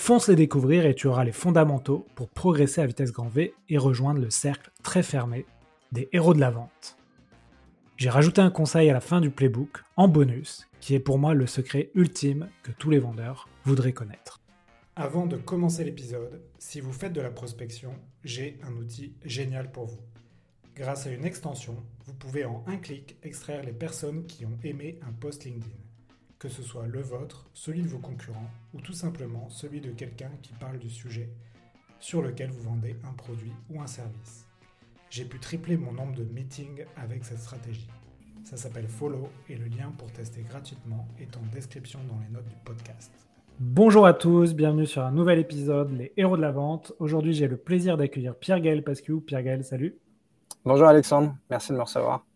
Fonce les découvrir et tu auras les fondamentaux pour progresser à vitesse grand V et rejoindre le cercle très fermé des héros de la vente. J'ai rajouté un conseil à la fin du playbook, en bonus, qui est pour moi le secret ultime que tous les vendeurs voudraient connaître. Avant de commencer l'épisode, si vous faites de la prospection, j'ai un outil génial pour vous. Grâce à une extension, vous pouvez en un clic extraire les personnes qui ont aimé un post LinkedIn que ce soit le vôtre, celui de vos concurrents ou tout simplement celui de quelqu'un qui parle du sujet sur lequel vous vendez un produit ou un service. J'ai pu tripler mon nombre de meetings avec cette stratégie. Ça s'appelle Follow et le lien pour tester gratuitement est en description dans les notes du podcast. Bonjour à tous, bienvenue sur un nouvel épisode Les Héros de la Vente. Aujourd'hui, j'ai le plaisir d'accueillir Pierre-Gaël Pascu. Pierre-Gaël, salut. Bonjour Alexandre, merci de me recevoir.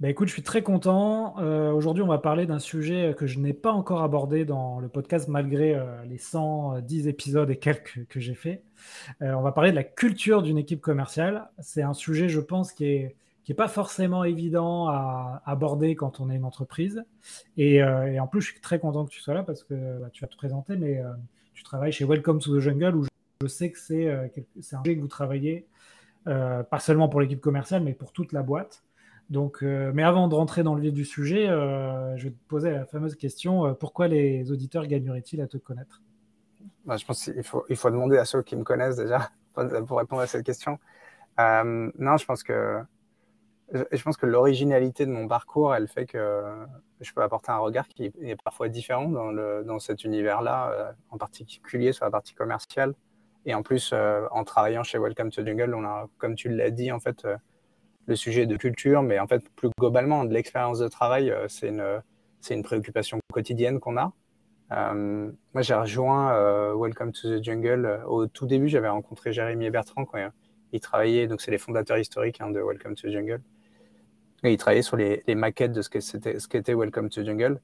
Bah, écoute, je suis très content. Euh, aujourd'hui, on va parler d'un sujet que je n'ai pas encore abordé dans le podcast, malgré euh, les 110 épisodes et quelques que j'ai fait. Euh, on va parler de la culture d'une équipe commerciale. C'est un sujet, je pense, qui est, qui est pas forcément évident à aborder quand on est une entreprise. Et, en plus, je suis très content que tu sois là parce que bah, tu vas te présenter, mais tu travailles chez Welcome to the Jungle où je, sais que c'est un sujet que vous travaillez, pas seulement pour l'équipe commerciale, mais pour toute la boîte. Donc, euh, mais avant de rentrer dans le vif du sujet, euh, je vais te poser la fameuse question euh, pourquoi les auditeurs gagneraient-ils à te connaître? Bah, Je pense qu'il faut, il faut demander à ceux qui me connaissent déjà pour répondre à cette question. non, je pense que je pense que l'originalité de mon parcours, elle fait que je peux apporter un regard qui est parfois différent dans, le, dans cet univers-là, en particulier sur la partie commerciale. Et en plus, en travaillant chez Welcome to Jungle, on a, comme tu l'as dit, en fait, le sujet de culture, mais en fait, plus globalement, de l'expérience de travail, euh, c'est une, une préoccupation quotidienne qu'on a. Euh, moi, j'ai rejoint euh, Welcome to the Jungle. Au tout début, j'avais rencontré Jérémy et Bertrand quand ils travaillaient, donc c'est les fondateurs historiques hein, de Welcome to the Jungle. Et ils travaillaient sur les, maquettes de ce qu'était Welcome to the Jungle.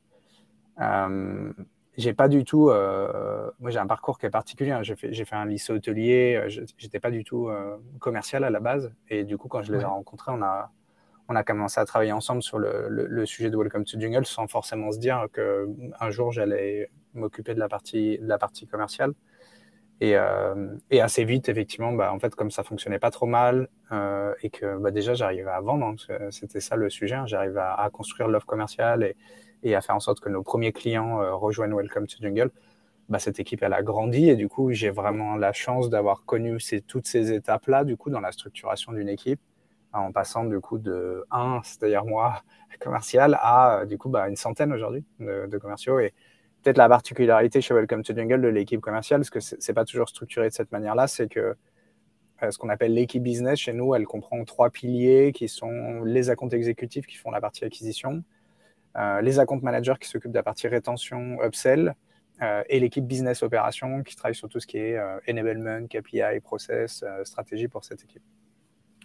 J'ai pas du tout. Euh, moi, j'ai un parcours qui est particulier. Hein. J'ai fait, un lycée hôtelier. Euh, j'étais pas du tout euh, commercial à la base. Et du coup, quand je les ai rencontrés, on a, on a commencé à travailler ensemble sur le, le, sujet de Welcome to Jungle sans forcément se dire que un jour j'allais m'occuper de la partie, de la partie commerciale. Et, et assez vite, effectivement, bah, en fait, comme ça fonctionnait pas trop mal et que bah, déjà j'arrivais à vendre, hein, c'était ça le sujet. Hein. j'arrivais à, à, construire l'offre commerciale et, et à faire en sorte que nos premiers clients euh, rejoignent Welcome to Jungle, bah, cette équipe, elle a grandi et du coup, j'ai vraiment la chance d'avoir connu toutes ces étapes-là, du coup, dans la structuration d'une équipe, en passant du coup de 1, c'est-à-dire moi, commercial, à du coup, bah, une centaine aujourd'hui de, commerciaux. Et peut-être la particularité chez Welcome to Jungle de l'équipe commerciale, parce que c'est pas toujours structuré de cette manière-là, c'est que euh, ce qu'on appelle l'équipe business chez nous, elle comprend trois piliers qui sont les accounts exécutifs qui font la partie acquisition, euh, les account managers qui s'occupent de la partie rétention, upsell, euh, et l'équipe business opération qui travaille sur tout ce qui est euh, enablement, KPI, process, stratégie pour cette équipe.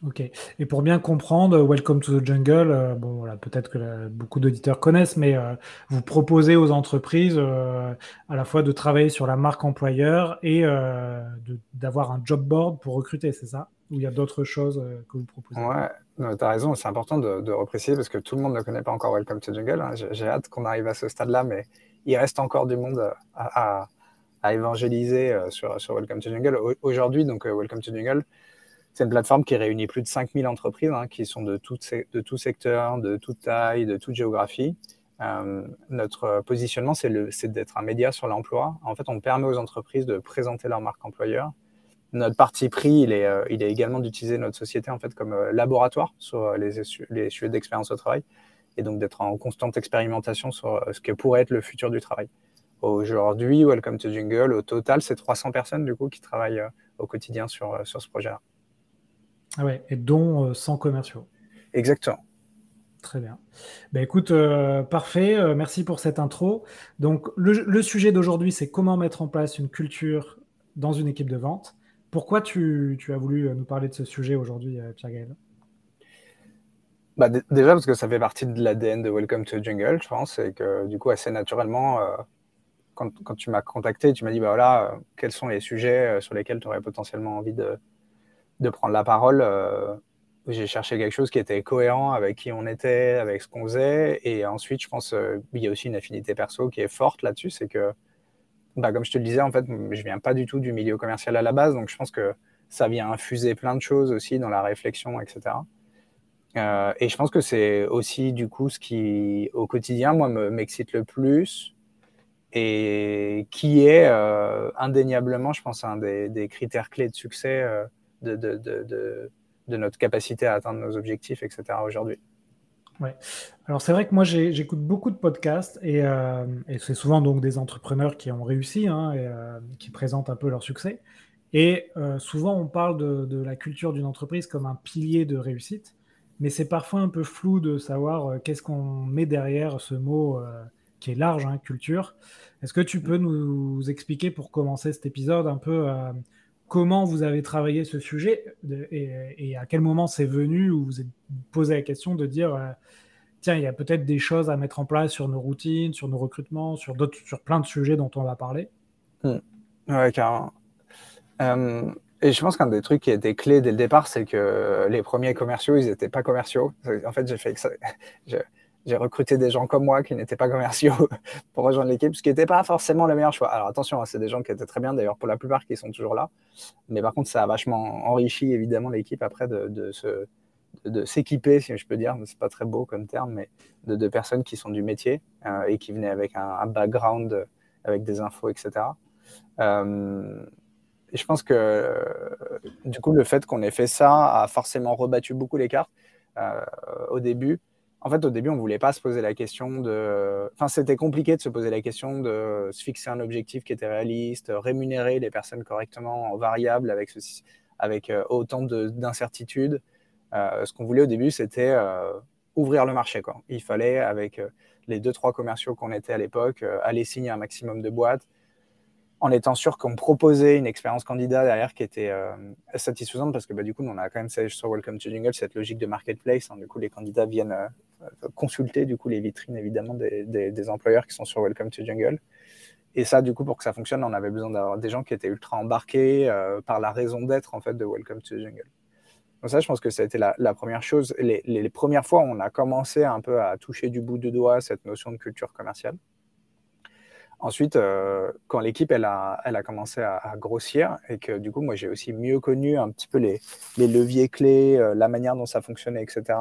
Ok. Et pour bien comprendre, Welcome to the Jungle, bon voilà, peut-être que beaucoup d'auditeurs connaissent, mais vous proposez aux entreprises à la fois de travailler sur la marque employeur et d'avoir un job board pour recruter, c'est ça? Ou il y a d'autres choses que vous proposez? Ouais, tu as raison, c'est important de, de, repréciser parce que tout le monde ne connaît pas encore Welcome to Jungle. Hein. J'ai hâte qu'on arrive à ce stade-là, mais il reste encore du monde à, à, évangéliser euh, sur, Welcome to Jungle. Aujourd'hui, donc euh, Welcome to Jungle, c'est une plateforme qui réunit plus de 5000 entreprises hein, qui sont de tout, de secteur, de toute taille, de toute géographie. Euh, notre positionnement, c'est d'être un média sur l'emploi. En fait, on permet aux entreprises de présenter leur marque employeur notre parti pris, il est, euh, il est également d'utiliser notre société en fait comme euh, laboratoire sur euh, les, les sujets d'expérience au travail et donc d'être en constante expérimentation sur ce que pourrait être le futur du travail. Aujourd'hui, Welcome to Jungle, au total, c'est 300 personnes du coup qui travaillent au quotidien sur, sur ce projet-là. Ah ouais, et dont 100 commerciaux. Exactement. Très bien. Ben écoute, parfait. merci pour cette intro. Donc, le, le sujet d'aujourd'hui, c'est comment mettre en place une culture dans une équipe de vente. Pourquoi tu, as voulu nous parler de ce sujet aujourd'hui, Pierre-Gaël? Bah, Déjà parce que ça fait partie de l'ADN de Welcome to Jungle, je pense, et que du coup, assez naturellement, quand, tu m'as contacté, tu m'as dit, bah voilà, quels sont les sujets sur lesquels tu aurais potentiellement envie de, prendre la parole j'ai cherché quelque chose qui était cohérent avec qui on était, avec ce qu'on faisait. Et ensuite, je pense euh, il y a aussi une affinité perso qui est forte là-dessus. C'est que, bah, comme je te le disais, en fait, je viens pas du tout du milieu commercial à la base. Donc, je pense que ça vient infuser plein de choses aussi dans la réflexion, etc. Euh, et je pense que c'est aussi, du coup, ce qui, au quotidien, moi, m'excite le plus et qui est euh, indéniablement, je pense, un des, critères clés de succès de de notre capacité à atteindre nos objectifs, etc. aujourd'hui. Ouais. Alors c'est vrai que moi j'écoute beaucoup de podcasts euh, et, c'est souvent donc des entrepreneurs qui ont réussi hein, et euh, qui présentent un peu leur succès. Et euh, souvent on parle de, la culture d'une entreprise comme un pilier de réussite, mais c'est parfois un peu flou de savoir qu'est-ce qu'on met derrière ce mot qui est large, hein, culture. Est-ce que tu peux nous expliquer pour commencer cet épisode un peu comment vous avez travaillé ce sujet et, à quel moment c'est venu où vous êtes posé la question de dire euh, tiens, il y a peut-être des choses à mettre en place sur nos routines, sur nos recrutements, sur, d'autres, sur plein de sujets dont on va parler mmh. Ouais, carrément. Euh, et je pense qu'un des trucs qui était clé dès le départ, c'est que les premiers commerciaux, ils n'étaient pas commerciaux. En fait, j'ai fait que ça j'ai recruté des gens comme moi qui n'étaient pas commerciaux pour rejoindre l'équipe, ce qui n'était pas forcément le meilleur choix. Alors attention, hein, c'est des gens qui étaient très bien, d'ailleurs pour la plupart qui sont toujours là. Mais par contre, ça a vachement enrichi évidemment l'équipe après de, se, de, s'équiper, si je peux dire, c'est pas très beau comme terme, mais de, personnes qui sont du métier euh, et qui venaient avec un, background, avec des infos, etc. Euh, et je pense que du coup, le fait qu'on ait fait ça a forcément rebattu beaucoup les cartes euh, au début en fait, au début, on ne voulait pas se poser la question de. Enfin, c'était compliqué de se poser la question de se fixer un objectif qui était réaliste, rémunérer les personnes correctement en variable avec, euh, autant d'incertitudes. Euh, ce qu'on voulait au début, c'était euh, ouvrir le marché. Il fallait, avec les deux, trois commerciaux qu'on était à l'époque, aller signer un maximum de boîtes, en étant sûr qu'on proposait une expérience candidat derrière qui était euh, satisfaisante parce que bah, du coup, on a quand même sur Welcome to Jungle cette logique de marketplace. Hein. du coup, les candidats viennent euh, consulter du coup les vitrines évidemment des, des, employeurs qui sont sur Welcome to Jungle. Et ça, du coup, pour que ça fonctionne, on avait besoin d'avoir des gens qui étaient ultra embarqués euh, par la raison d'être en fait de Welcome to Jungle. Donc ça, je pense que ça a été la, première chose. Les, les, les, premières fois, on a commencé un peu à toucher du bout de doigt cette notion de culture commerciale. Ensuite, euh, quand l'équipe elle a, elle a commencé à, grossir et que du coup, moi j'ai aussi mieux connu un petit peu les, les leviers clés, euh, la manière dont ça fonctionnait, etc.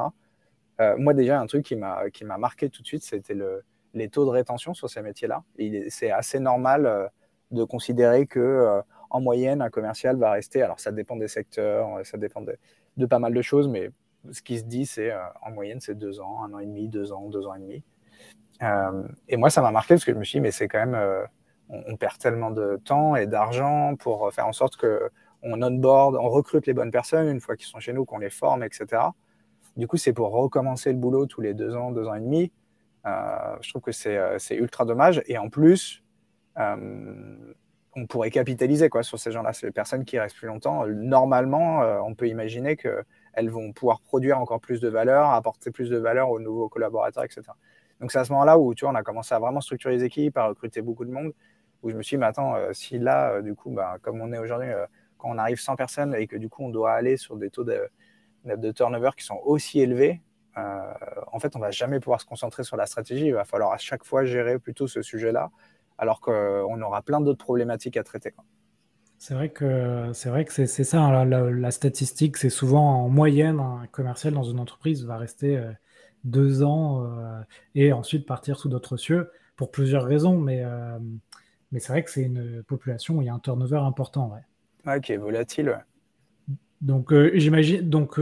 Euh, moi déjà, un truc qui m'a marqué tout de suite, c'était le, les taux de rétention sur ces métiers-là. C'est assez normal de considérer que en moyenne, un commercial va rester. Alors ça dépend des secteurs, ça dépend de, pas mal de choses, mais ce qui se dit, c'est en moyenne, c'est deux ans, un an et demi, deux ans, deux ans et demi. Euh, et moi, ça m'a marqué parce que je me suis dit, mais c'est quand même, euh, on, perd tellement de temps et d'argent pour faire en sorte que on onboard, on recrute les bonnes personnes une fois qu'ils sont chez nous, qu'on les forme, etc. Du coup, c'est pour recommencer le boulot tous les deux ans, deux ans et demi. Euh, je trouve que c'est ultra dommage. Et en plus, on pourrait capitaliser quoi, sur ces gens-là. C'est les personnes qui restent plus longtemps. Normalement, on peut imaginer qu'elles vont pouvoir produire encore plus de valeur, apporter plus de valeur aux nouveaux collaborateurs, etc. Donc c'est à ce moment-là où tu vois, on a commencé à vraiment structurer les équipes, à recruter beaucoup de monde, où je me suis dit, mais attends, euh, si là, euh, du coup, bah, comme on est aujourd'hui, euh, quand on arrive 100 personnes et que du coup on doit aller sur des taux de, de turnover qui sont aussi élevés, en fait, on va jamais pouvoir se concentrer sur la stratégie. Il va falloir à chaque fois gérer plutôt ce sujet-là, alors qu'on aura plein d'autres problématiques à traiter. C'est vrai que c'est vrai que c'est ça. Hein, la, statistique, c'est souvent en moyenne un commercial dans une entreprise va rester deux ans euh, et ensuite partir sous d'autres cieux pour plusieurs raisons. Mais, euh, mais c'est vrai que c'est une population où il y a un turnover important. Ouais. qui est volatile. Donc euh, j'imagine donc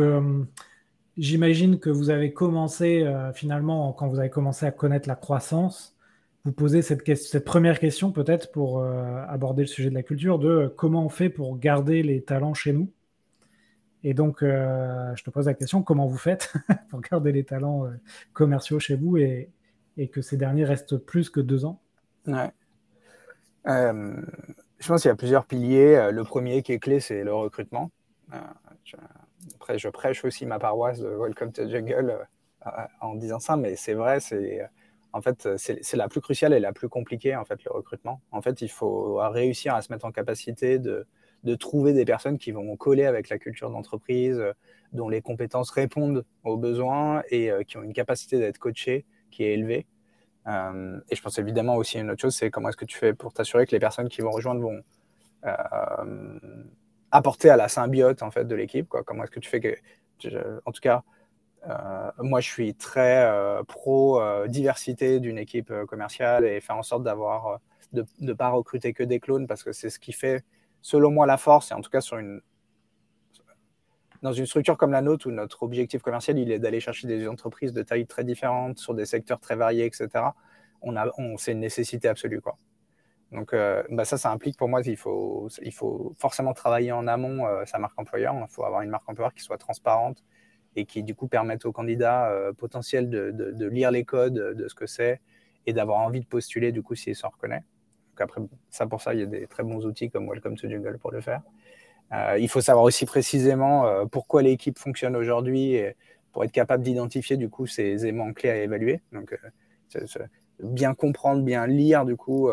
j'imagine que vous avez commencé finalement quand vous avez commencé à connaître la croissance, vous posez cette, cette première question peut-être pour aborder le sujet de la culture de comment on fait pour garder les talents chez nous? Et donc, euh, je te pose la question, comment vous faites pour garder les talents euh, commerciaux chez vous et, que ces derniers restent plus que deux ans? Euh, Je pense qu'il y a plusieurs piliers. Le premier qui est clé, c'est le recrutement. Après, je prêche aussi ma paroisse de Welcome to Jungle en disant ça, mais c'est vrai, c'est en fait, c'est la plus cruciale et la plus compliquée, en fait, le recrutement. En fait, il faut réussir à se mettre en capacité de, trouver des personnes qui vont coller avec la culture d'entreprise, dont les compétences répondent aux besoins et qui ont une capacité d'être coachées qui est élevée. Euh, et je pense évidemment aussi à une autre chose, c'est comment est-ce que tu fais pour t'assurer que les personnes qui vont rejoindre vont euh, apporter à la symbiote en fait de l'équipe. Comment est-ce que tu fais que, en tout cas, euh, moi, je suis très pro diversité d'une équipe commerciale et faire en sorte d'avoir de ne pas recruter que des clones parce que c'est ce qui fait, selon moi, la force. Et en tout cas, sur une dans une structure comme la nôtre où notre objectif commercial il est d'aller chercher des entreprises de tailles très différentes sur des secteurs très variés, etc. On a, on, c'est une nécessité absolue, quoi. Donc, bah ça, ça implique pour moi qu'il faut, il faut forcément travailler en amont sa marque employeur. Il faut avoir une marque employeur qui soit transparente, et qui du coup permettent aux candidats euh, potentiels de, lire les codes de ce que c'est et d'avoir envie de postuler du coup s'ils s'en reconnaissent. Donc après, ça pour ça, il y a des très bons outils comme Welcome to Jungle pour le faire. Euh, il faut savoir aussi précisément euh, pourquoi l'équipe fonctionne aujourd'hui pour être capable d'identifier du coup ces éléments clés à évaluer. Donc bien comprendre, bien lire du coup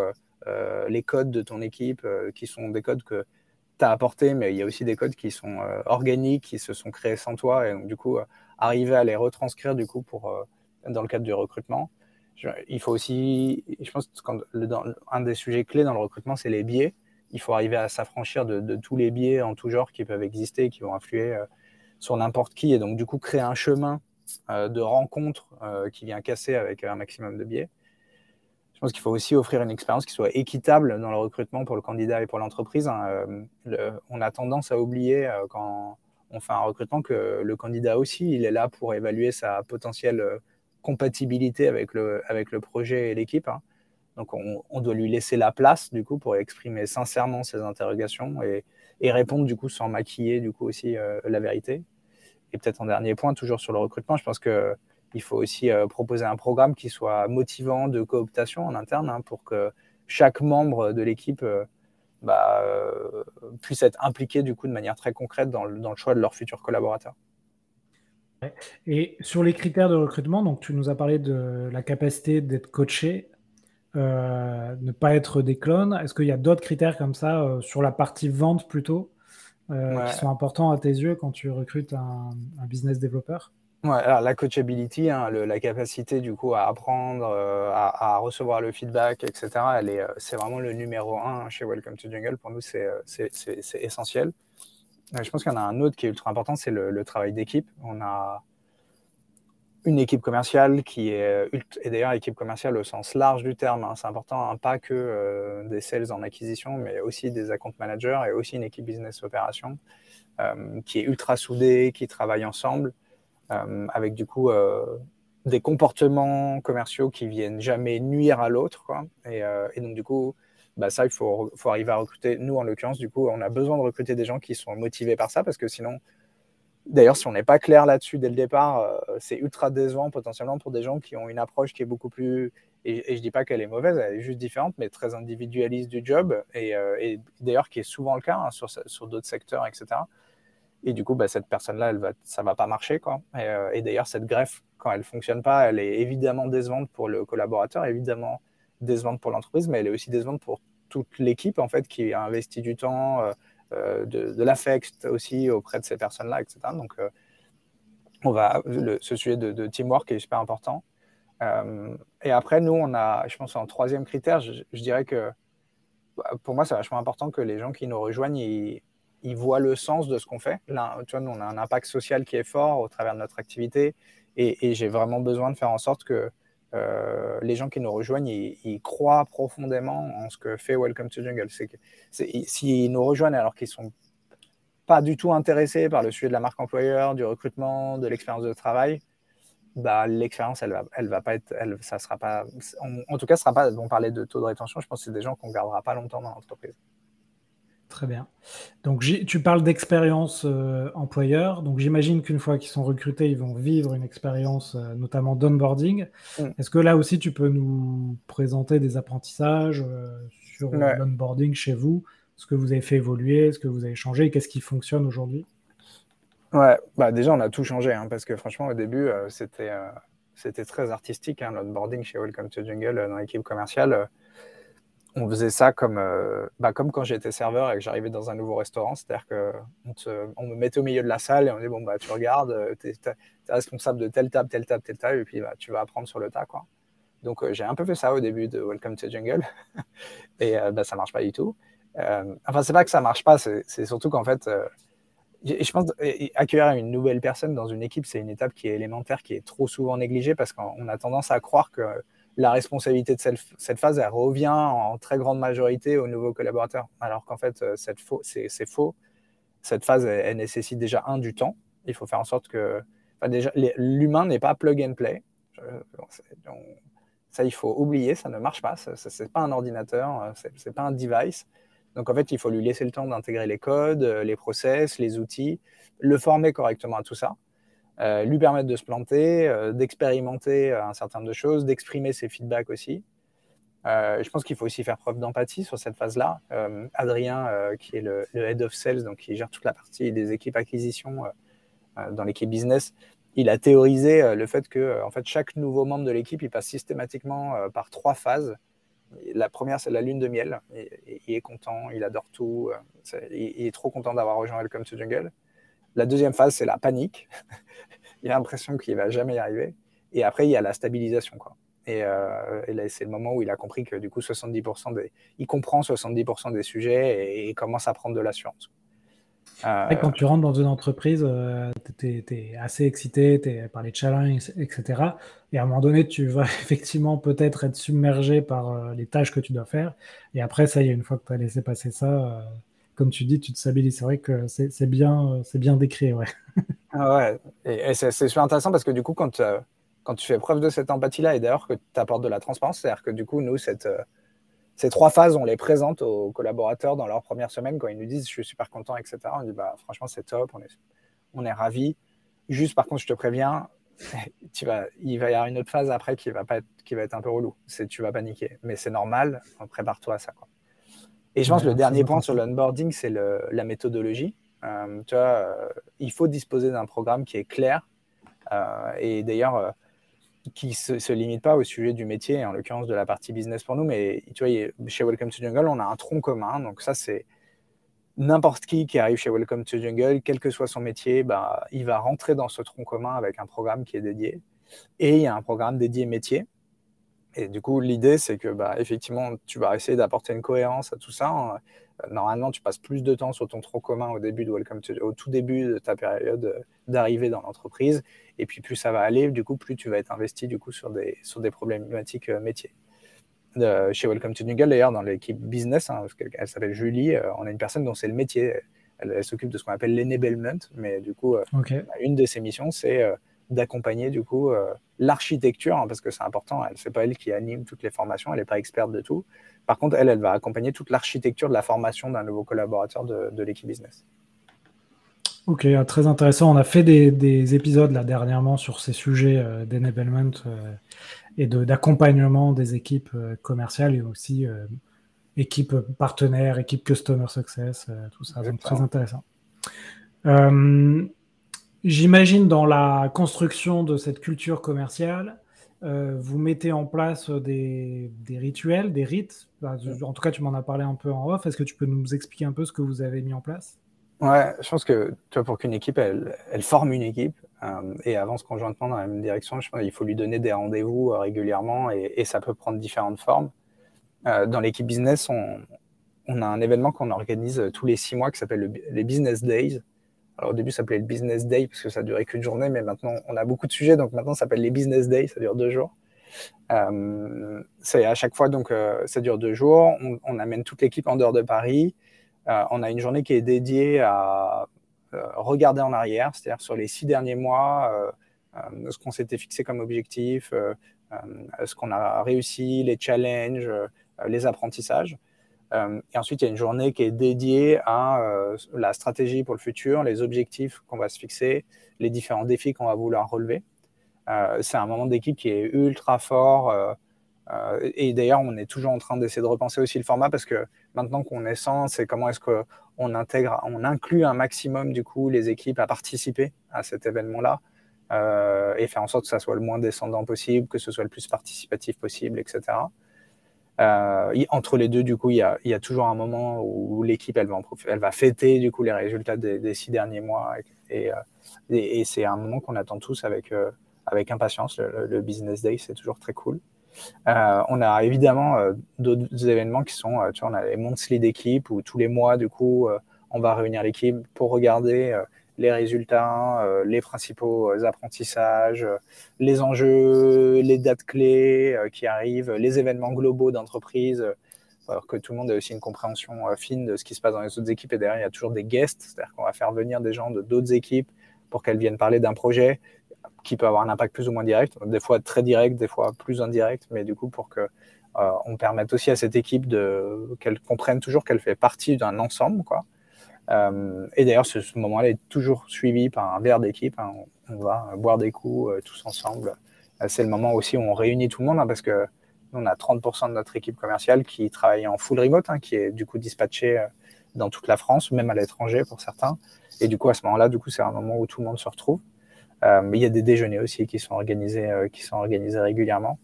les codes de ton équipe qui sont des codes que t'as apporté, mais il y a aussi des codes qui sont euh, organiques, qui se sont créés sans toi, et donc du coup, euh, arriver à les retranscrire du coup pour, euh, dans le cadre du recrutement. il faut aussi, je pense un des sujets clés dans le recrutement, c'est les biais. Il faut arriver à s'affranchir de, tous les biais en tout genre qui peuvent exister, qui vont influer sur n'importe qui, et donc du coup créer un chemin de rencontre qui vient casser avec un maximum de biais je pense qu'il faut aussi offrir une expérience qui soit équitable dans le recrutement pour le candidat et pour l'entreprise. Hein. Euh, on a tendance à oublier euh, quand on fait un recrutement que le candidat aussi, il est là pour évaluer sa potentielle euh, compatibilité avec le, avec le projet et l'équipe. Hein. Donc on, doit lui laisser la place du coup pour exprimer sincèrement ses interrogations et, et répondre du coup sans maquiller du coup aussi la vérité. Et peut-être en dernier point, toujours sur le recrutement, je pense que il faut aussi euh, proposer un programme qui soit motivant de cooptation en interne hein, pour que chaque membre de l'équipe euh, bah, euh, puisse être impliqué du coup de manière très concrète dans le, choix de leurs futurs collaborateurs. Et sur les critères de recrutement, donc tu nous as parlé de la capacité d'être coaché, ne pas être des clones. Est-ce qu'il y a d'autres critères comme ça sur la partie vente plutôt qui sont importants à tes yeux quand tu recrutes un business développeur? La coachability, hein, la capacité du coup à apprendre, euh, à, recevoir le feedback, etc., euh, c'est vraiment le numéro un chez Welcome to Jungle. Pour nous, c'est, euh, essentiel. je pense qu'il y en a un autre qui est ultra important, c'est le, travail d'équipe. On a une équipe commerciale qui est, et d'ailleurs équipe commerciale au sens large du terme, hein. c'est important, hein, pas que des sales en acquisition, mais aussi des account managers et aussi une équipe business opération qui est ultra soudée, qui travaille ensemble. Euh, avec du coup euh, des comportements commerciaux qui viennent jamais nuire à l'autre. Et, euh, et, donc, du coup, bah, ça, il faut, arriver à recruter. Nous, en l'occurrence, du coup, on a besoin de recruter des gens qui sont motivés par ça parce que sinon, d'ailleurs, si on n'est pas clair là-dessus dès le départ, c'est ultra décevant potentiellement pour des gens qui ont une approche qui est beaucoup plus. Et, je ne dis pas qu'elle est mauvaise, elle est juste différente, mais très individualiste du job. Et, d'ailleurs, qui est souvent le cas hein, sur d'autres secteurs, etc. Et du coup, bah, cette personne-là, elle va, ça va pas marcher. Quoi. Et, euh, d'ailleurs, cette greffe, quand elle fonctionne pas, elle est évidemment décevante pour le collaborateur, évidemment décevante pour l'entreprise, mais elle est aussi décevante pour toute l'équipe en fait qui a investi du temps, euh, euh, de, de l'affect aussi auprès de ces personnes-là, etc. Donc, on va, ce sujet de, teamwork est super important. et après, nous, on a, je pense, en troisième critère, je, dirais que bah, pour moi, c'est vachement important que les gens qui nous rejoignent, ils voient le sens de ce qu'on fait. Là, tu vois, on a un impact social qui est fort au travers de notre activité et, j'ai vraiment besoin de faire en sorte que euh, les gens qui nous rejoignent, ils, croient profondément en ce que fait Welcome to Jungle. C'est que s'ils nous rejoignent alors qu'ils sont pas du tout intéressés par le sujet de la marque employeur, du recrutement, de l'expérience de travail, bah, l'expérience, elle va, va pas être, ça sera pas, en, tout cas, ce sera pas, on parlait de taux de rétention, je pense que c'est des gens qu'on gardera pas longtemps dans l'entreprise. Très bien. Donc tu parles d'expérience euh, employeur. Donc j'imagine qu'une fois qu'ils sont recrutés, ils vont vivre une expérience euh, notamment d'onboarding. Mm. Est-ce que là aussi tu peux nous présenter des apprentissages euh, sur l'onboarding chez vous, ce que vous avez fait évoluer, ce que vous avez changé, qu'est-ce qui fonctionne aujourd'hui? Ouais, bah déjà on a tout changé hein, parce que franchement au début c'était c'était très artistique hein, l'onboarding chez Welcome to Jungle dans l'équipe commerciale on faisait ça comme, euh, bah, comme quand j'étais serveur et que j'arrivais dans un nouveau restaurant. C'est-à-dire qu'on on me mettait au milieu de la salle et on disait Bon, bah, tu regardes, euh, tu es, responsable de telle table, telle table, telle table, et puis bah, tu vas apprendre sur le tas. Quoi. Donc, euh, j'ai un peu fait ça au début de Welcome to Jungle. et bah, ça marche pas du tout. enfin, c'est pas que ça marche pas, c'est surtout qu'en fait, je pense accueillir une nouvelle personne dans une équipe, c'est une étape qui est élémentaire, qui est trop souvent négligée parce qu'on a tendance à croire que la responsabilité de cette, phase, revient en très grande majorité aux nouveaux collaborateurs. Alors qu'en fait, euh, c'est faux. Cette phase, elle, nécessite déjà un du temps. Il faut faire en sorte que l'humain n'est pas plug and play. ça, il faut oublier, ça ne marche pas. Ce n'est pas un ordinateur, euh, ce n'est pas un device. Donc en fait, il faut lui laisser le temps d'intégrer les codes, euh, les process, les outils, le former correctement à tout ça. Euh, lui permettre de se planter, euh, d'expérimenter euh, un certain nombre de choses, d'exprimer ses feedbacks aussi. je pense qu'il faut aussi faire preuve d'empathie sur cette phase-là. Adrien, qui est le, head of sales, donc qui gère toute la partie des équipes acquisition dans l'équipe business, il a théorisé le fait que en fait, chaque nouveau membre de l'équipe, il passe systématiquement par trois phases. La première, c'est la lune de miel. Il, est content, il adore tout. il, est trop content d'avoir rejoint Welcome to Jungle. La deuxième phase, c'est la panique. il a l'impression qu'il ne va jamais y arriver. Et après, il y a la stabilisation. Et, euh, c'est le moment où il a compris que du coup, 70% des, il comprend 70% des sujets et, commence à prendre de l'assurance. Euh, quand tu rentres dans une entreprise, euh, tu es, assez excité es, par les challenges, etc. Et à un moment donné, tu vas effectivement peut-être être submergé par les tâches que tu dois faire. Et après, ça y est, une fois que tu as laissé passer ça, comme tu dis, tu te stabilises. C'est vrai que c'est bien, bien décrit. Ouais. Ah ouais, et, c'est super intéressant parce que du coup, quand, euh, quand tu fais preuve de cette empathie-là et d'ailleurs que tu apportes de la transparence, c'est-à-dire que du coup, nous, euh, ces trois phases, on les présente aux collaborateurs dans leur première semaine quand ils nous disent je suis super content, etc. On dit bah, franchement, c'est top, on est, on ravis. Juste par contre, je te préviens, il va y avoir une autre phase après qui va, être, un peu relou. Tu vas paniquer, mais c'est normal, prépare-toi à ça. Et je pense que le dernier point sur l'onboarding, c'est la méthodologie. Euh, tu vois, euh, il faut disposer d'un programme qui est clair euh, et d'ailleurs qui ne se, limite pas au sujet du métier, en l'occurrence de la partie business pour nous, mais tu vois, chez Welcome to Jungle, on a un tronc commun. Donc ça, c'est n'importe qui qui arrive chez Welcome to Jungle, quel que soit son métier, bah, il va rentrer dans ce tronc commun avec un programme qui est dédié. Et il y a un programme dédié métier et du coup, l'idée, c'est que bah, effectivement, tu vas essayer d'apporter une cohérence à tout ça. Hein. Euh, normalement, tu passes plus de temps sur ton tronc commun au début de Welcome au tout début de ta période euh, d'arrivée dans l'entreprise. Et puis, plus ça va aller, du coup, plus tu vas être investi du coup sur des, sur des problématiques euh, métiers. chez Welcome to Jungle, d'ailleurs, dans l'équipe business, hein, parce qu'elle s'appelle Julie, on a une personne dont c'est le métier. Elle, s'occupe de ce qu'on appelle l'enablement, mais du coup, une de ses missions, c'est d'accompagner du coup euh, l'architecture, hein, parce que c'est important. Elle, c'est pas elle qui anime toutes les formations, elle n'est pas experte de tout. Par contre, elle, elle va accompagner toute l'architecture de la formation d'un nouveau collaborateur de, l'équipe business. Ok, euh, très intéressant. On a fait des, épisodes là dernièrement sur ces sujets euh, d'enablement et de, d'accompagnement des équipes commerciales et aussi équipes partenaires, équipes customer success, tout ça. Donc très intéressant. J'imagine dans la construction de cette culture commerciale, euh, vous mettez en place des, rituels, des rites. en tout cas, tu m'en as parlé un peu en off. Est-ce que tu peux nous expliquer un peu ce que vous avez mis en place? Ouais, je pense que tu pour qu'une équipe, elle, forme une équipe euh, et avance conjointement dans la même direction, je pense qu'il faut lui donner des rendez-vous euh, régulièrement et, ça peut prendre différentes formes. dans l'équipe business, on, a un événement qu'on organise tous les six mois qui s'appelle les Business Days. Alors au début, ça s'appelait le Business Day parce que ça durait qu'une journée, mais maintenant, on a beaucoup de sujets, donc maintenant, ça s'appelle les Business Days, ça dure deux jours. Euh, c'est à chaque fois, donc, euh, ça dure deux jours. On, amène toute l'équipe en dehors de Paris. Euh, on a une journée qui est dédiée à regarder en arrière, c'est-à-dire sur les six derniers mois, ce qu'on s'était fixé comme objectif, ce qu'on a réussi, les challenges, les apprentissages. Euh, et ensuite, il y a une journée qui est dédiée à euh, la stratégie pour le futur, les objectifs qu'on va se fixer, les différents défis qu'on va vouloir relever. Euh, c'est un moment d'équipe qui est ultra fort. et d'ailleurs, on est toujours en train d'essayer de repenser aussi le format parce que maintenant qu'on est 100, c'est comment est-ce qu'on intègre, on inclut un maximum du coup les équipes à participer à cet événement-là et faire en sorte que ça soit le moins descendant possible, que ce soit le plus participatif possible, etc. Euh, entre les deux, du coup, il y a, toujours un moment où l'équipe elle va, fêter du coup les résultats des, six derniers mois et, euh, et, c'est un moment qu'on attend tous avec, euh, impatience. Le, business day, c'est toujours très cool. Euh, on a évidemment d'autres événements qui sont, tu vois, on a les monthly d'équipe où tous les mois, du coup, on va réunir l'équipe pour regarder les résultats, euh, les principaux euh, apprentissages, euh, les enjeux, les dates clés qui arrivent, les événements globaux d'entreprise, alors que tout le monde a aussi une compréhension fine de ce qui se passe dans les autres équipes. Et derrière, il y a toujours des guests, c'est-à-dire qu'on va faire venir des gens de d'autres équipes pour qu'elles viennent parler d'un projet qui peut avoir un impact plus ou moins direct, des fois très direct, des fois plus indirect, mais du coup pour que on permette aussi à cette équipe de qu'elle comprenne toujours qu'elle fait partie d'un ensemble, quoi, et d'ailleurs, ce, moment-là est toujours suivi par un verre d'équipe. Hein. On, va boire des coups euh, tous ensemble. Euh, c'est le moment aussi où on réunit tout le monde hein, parce que on a 30% de notre équipe commerciale qui travaille en full remote, hein, qui est du coup dispatchée dans toute la France, même à l'étranger pour certains. Et du coup, à ce moment-là, du coup, c'est un moment où tout le monde se retrouve. Euh, il y a des déjeuners aussi qui sont organisés, euh, qui sont organisés régulièrement.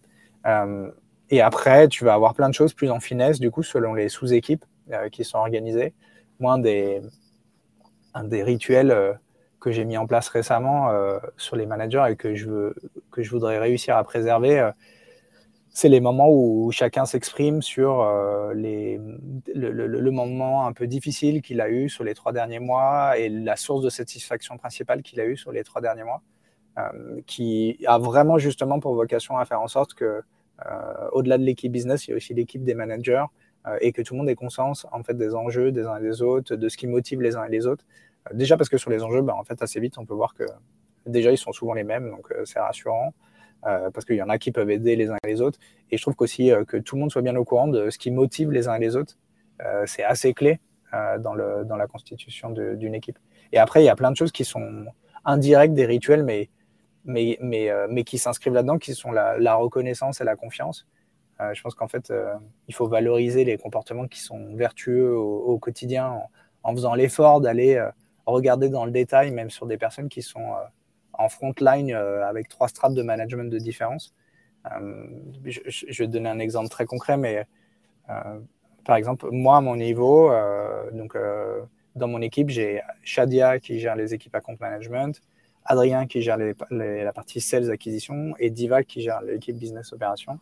Euh, et après, tu vas avoir plein de choses plus en finesse, du coup, selon les sous-équipes qui sont organisées moi, un des, rituels euh, que j'ai mis en place récemment euh, sur les managers et que je, veux, que je voudrais réussir à préserver, euh, c'est les moments où chacun s'exprime sur le, le, moment un peu difficile qu'il a eu sur les trois derniers mois et la source de satisfaction principale qu'il a eu sur les trois derniers mois, qui a vraiment justement pour vocation à faire en sorte que, au-delà de l'équipe business, il y a aussi l'équipe des managers et que tout le monde ait conscience en fait des enjeux des uns et des autres, de ce qui motive les uns et les autres. Euh, déjà parce que sur les enjeux, bah, en fait assez vite on peut voir que déjà ils sont souvent les mêmes, donc euh, c'est rassurant. parce qu'il y en a qui peuvent aider les uns et les autres. Et je trouve qu'aussi que tout le monde soit bien au courant de ce qui motive les uns et les autres, c'est assez clé dans, la constitution d'une équipe. Et après, il y a plein de choses qui sont indirectes des rituels, mais, qui s'inscrivent là-dedans, qui sont la, reconnaissance et la confiance. Euh, je pense qu'en fait, euh, il faut valoriser les comportements qui sont vertueux au, quotidien en, faisant l'effort d'aller euh, regarder dans le détail, même sur des personnes qui sont en front line avec trois strates de management de différence. Je, vais donner un exemple très concret, mais par exemple, moi, à mon niveau, donc, dans mon équipe, j'ai Shadia qui gère les équipes à compte management, Adrien qui gère la partie sales acquisition et Diva qui gère l'équipe business opération.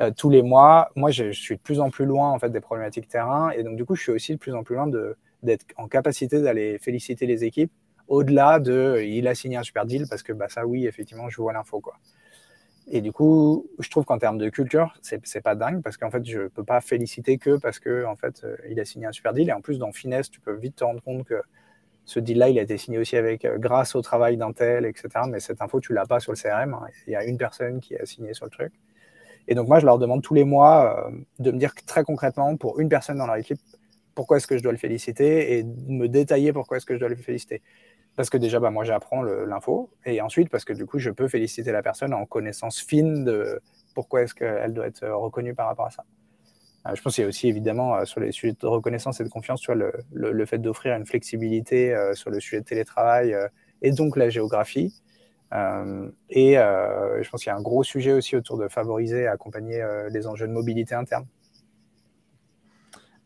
Euh, tous les mois. Moi, je, suis de plus en plus loin en fait des problématiques terrain, et donc du coup, je suis aussi de plus en plus loin d'être en capacité d'aller féliciter les équipes au-delà de il a signé un super deal parce que bah ça oui effectivement je vois l'info quoi. Et du coup, je trouve qu'en termes de culture, c'est pas dingue parce qu'en fait, je peux pas féliciter que parce que en fait, euh, il a signé un super deal. Et en plus, dans finesse, tu peux vite te rendre compte que ce deal-là, il a été signé aussi avec euh, grâce au travail d'un tel, etc. Mais cette info, tu l'as pas sur le CRM. Hein. Il y a une personne qui a signé sur le truc. Et donc moi, je leur demande tous les mois euh, de me dire très concrètement pour une personne dans leur équipe pourquoi est-ce que je dois le féliciter et de me détailler pourquoi est-ce que je dois le féliciter. Parce que déjà, bah, moi, j'apprends l'info et ensuite parce que du coup, je peux féliciter la personne en connaissance fine de pourquoi est-ce qu'elle doit être reconnue par rapport à ça. Euh, je pense qu'il y a aussi évidemment euh, sur les sujets de reconnaissance et de confiance, tu le, fait d'offrir une flexibilité sur le sujet de télétravail et donc la géographie. Euh, et euh, je pense qu'il y a un gros sujet aussi autour de favoriser et accompagner euh, les enjeux de mobilité interne.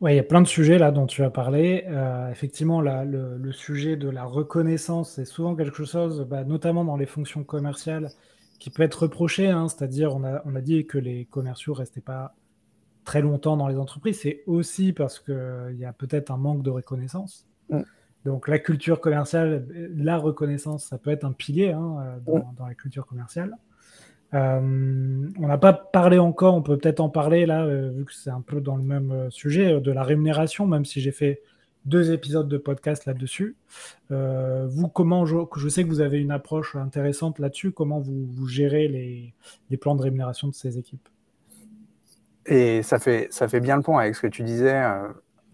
Oui, il y a plein de sujets là dont tu as parlé. effectivement, le, sujet de la reconnaissance, c'est souvent quelque chose, bah, notamment dans les fonctions commerciales, qui peut être reproché. Hein. C'est-à-dire, on a, on a dit que les commerciaux ne restaient pas très longtemps dans les entreprises. C'est aussi parce qu'il y a peut-être un manque de reconnaissance. Mm. Donc la culture commerciale, la reconnaissance, ça peut être un pilier hein, euh, dans, la culture commerciale. Euh, on n'a pas parlé encore, on peut peut-être en parler là, euh, vu que c'est un peu dans le même sujet, de la rémunération, même si j'ai fait deux épisodes de podcast là-dessus. vous, comment, je, je, sais que vous avez une approche intéressante là-dessus, comment vous, gérez les, les, plans de rémunération de ces équipes? Et ça fait, ça fait bien le point avec ce que tu disais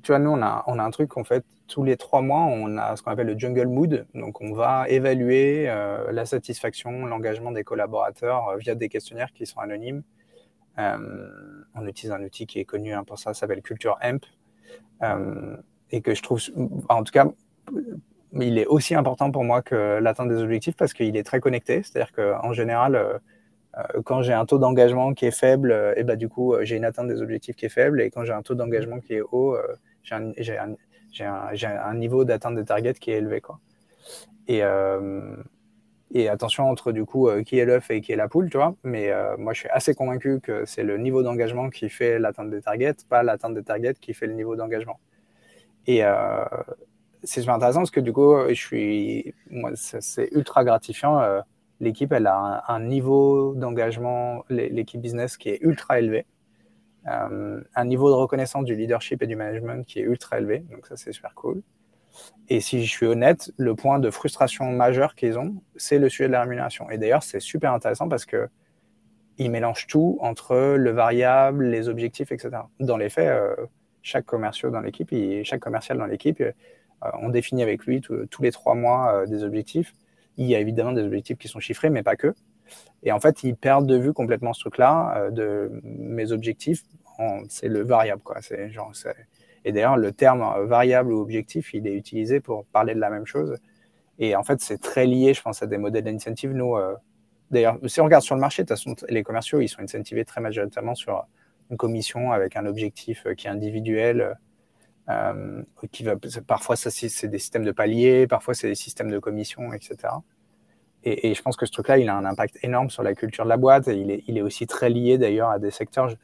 tu vois, nous, on a, on a un truc qu'on fait tous les trois mois, on a ce qu'on appelle le jungle mood. Donc, on va évaluer euh, la satisfaction, l'engagement des collaborateurs euh, via des questionnaires qui sont anonymes on utilise un outil qui est connu hein, pour ça, ça s'appelle Culture Amp, et que je trouve, en tout cas, il est aussi important pour moi que l'atteinte des objectifs parce qu'il est très connecté. C'est-à-dire qu'en général, euh, euh, quand j'ai un taux d'engagement qui est faible, et euh, ben, du coup, j'ai une atteinte des objectifs qui est faible. Et quand j'ai un taux d'engagement qui est haut, j'ai un, un, un, niveau d'atteinte des targets qui est élevé. Quoi. Et, et attention entre du coup qui est l'œuf et qui est la poule, tu vois. Mais moi, je suis assez convaincu que c'est le niveau d'engagement qui fait l'atteinte des targets, pas l'atteinte des targets qui fait le niveau d'engagement. Et, c'est super intéressant parce que du coup, je suis, moi, c'est ultra gratifiant. Euh, l'équipe, elle a un, niveau d'engagement, l'équipe business qui est ultra élevé, euh, un niveau de reconnaissance du leadership et du management qui est ultra élevé. Donc ça, c'est super cool. Et si je suis honnête, le point de frustration majeur qu'ils ont, c'est le sujet de la rémunération. Et d'ailleurs, c'est super intéressant parce que ils mélangent tout entre le variable, les objectifs, etc. Dans les faits, euh, chaque commercial dans l'équipe, euh, on définit avec lui tous les trois mois des objectifs. Il y a évidemment des objectifs qui sont chiffrés, mais pas que. Et en fait, ils perdent de vue complètement ce truc-là euh, de mes objectifs. C'est le variable, quoi. Genre, et d'ailleurs, le terme variable ou objectif, il est utilisé pour parler de la même chose. Et en fait, c'est très lié, je pense, à des modèles d'incentive. Nous, d'ailleurs, si on regarde sur le marché, les commerciaux, ils sont incentivés très majoritairement sur une commission avec un objectif qui est individuel euh, qui va, parfois, c'est des systèmes de paliers, parfois, c'est des systèmes de commission, etc. Et, je pense que ce truc-là, il a un impact énorme sur la culture de la boîte. Il, est, il est aussi très lié d'ailleurs à des secteurs. Je,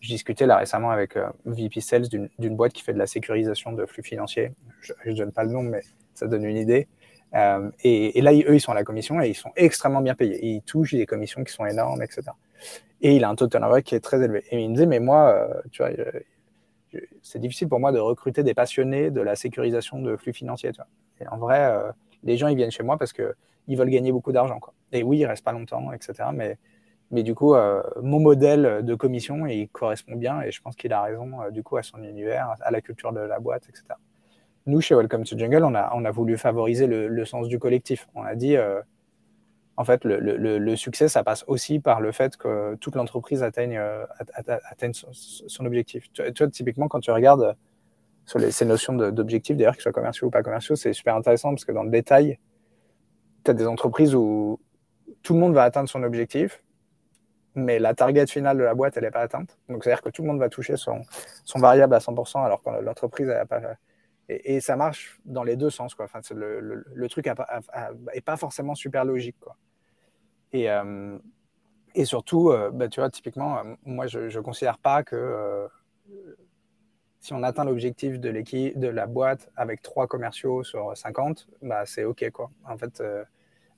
discutais là récemment avec euh, VP Sales d'une boîte qui fait de la sécurisation de flux financiers. Je ne donne pas le nom, mais ça donne une idée. Euh, et, et, là, eux, ils sont à la commission et ils sont extrêmement bien payés. ils touchent des commissions qui sont énormes, etc. Et il a un taux de turnover qui est très élevé. Et il me disait, mais moi, euh, tu vois, c'est difficile pour moi de recruter des passionnés de la sécurisation de flux financiers. Et en vrai, euh, les gens, ils viennent chez moi parce qu'ils veulent gagner beaucoup d'argent. Et oui, ils restent pas longtemps, etc. Mais, mais du coup, euh, mon modèle de commission, il correspond bien et je pense qu'il a raison, euh, du coup, à son univers, à la culture de la boîte, etc. Nous, chez Welcome to Jungle, on a, on a voulu favoriser le, sens du collectif. On a dit, en fait, le, succès, ça passe aussi par le fait que toute l'entreprise atteigne, euh, son, objectif. Tu, vois, typiquement, quand tu regardes euh, sur ces notions d'objectifs, d'ailleurs, qu'ils soient commerciaux ou pas commerciaux, c'est super intéressant parce que dans le détail, des entreprises où tout le monde va atteindre son objectif, mais la target finale de la boîte, elle n'est pas atteinte. Donc, c'est-à-dire que tout le monde va toucher son, variable à 100%, alors que l'entreprise, elle n'a pas et, ça marche dans les deux sens. Quoi. Enfin, le, le, truc n'est pas forcément super logique. Quoi. Et, euh, et surtout, euh, bah, tu vois, typiquement, euh, moi, je ne considère pas que si on atteint l'objectif de l'équipe, de la boîte avec trois commerciaux sur 50, bah, c'est OK. Quoi. En fait,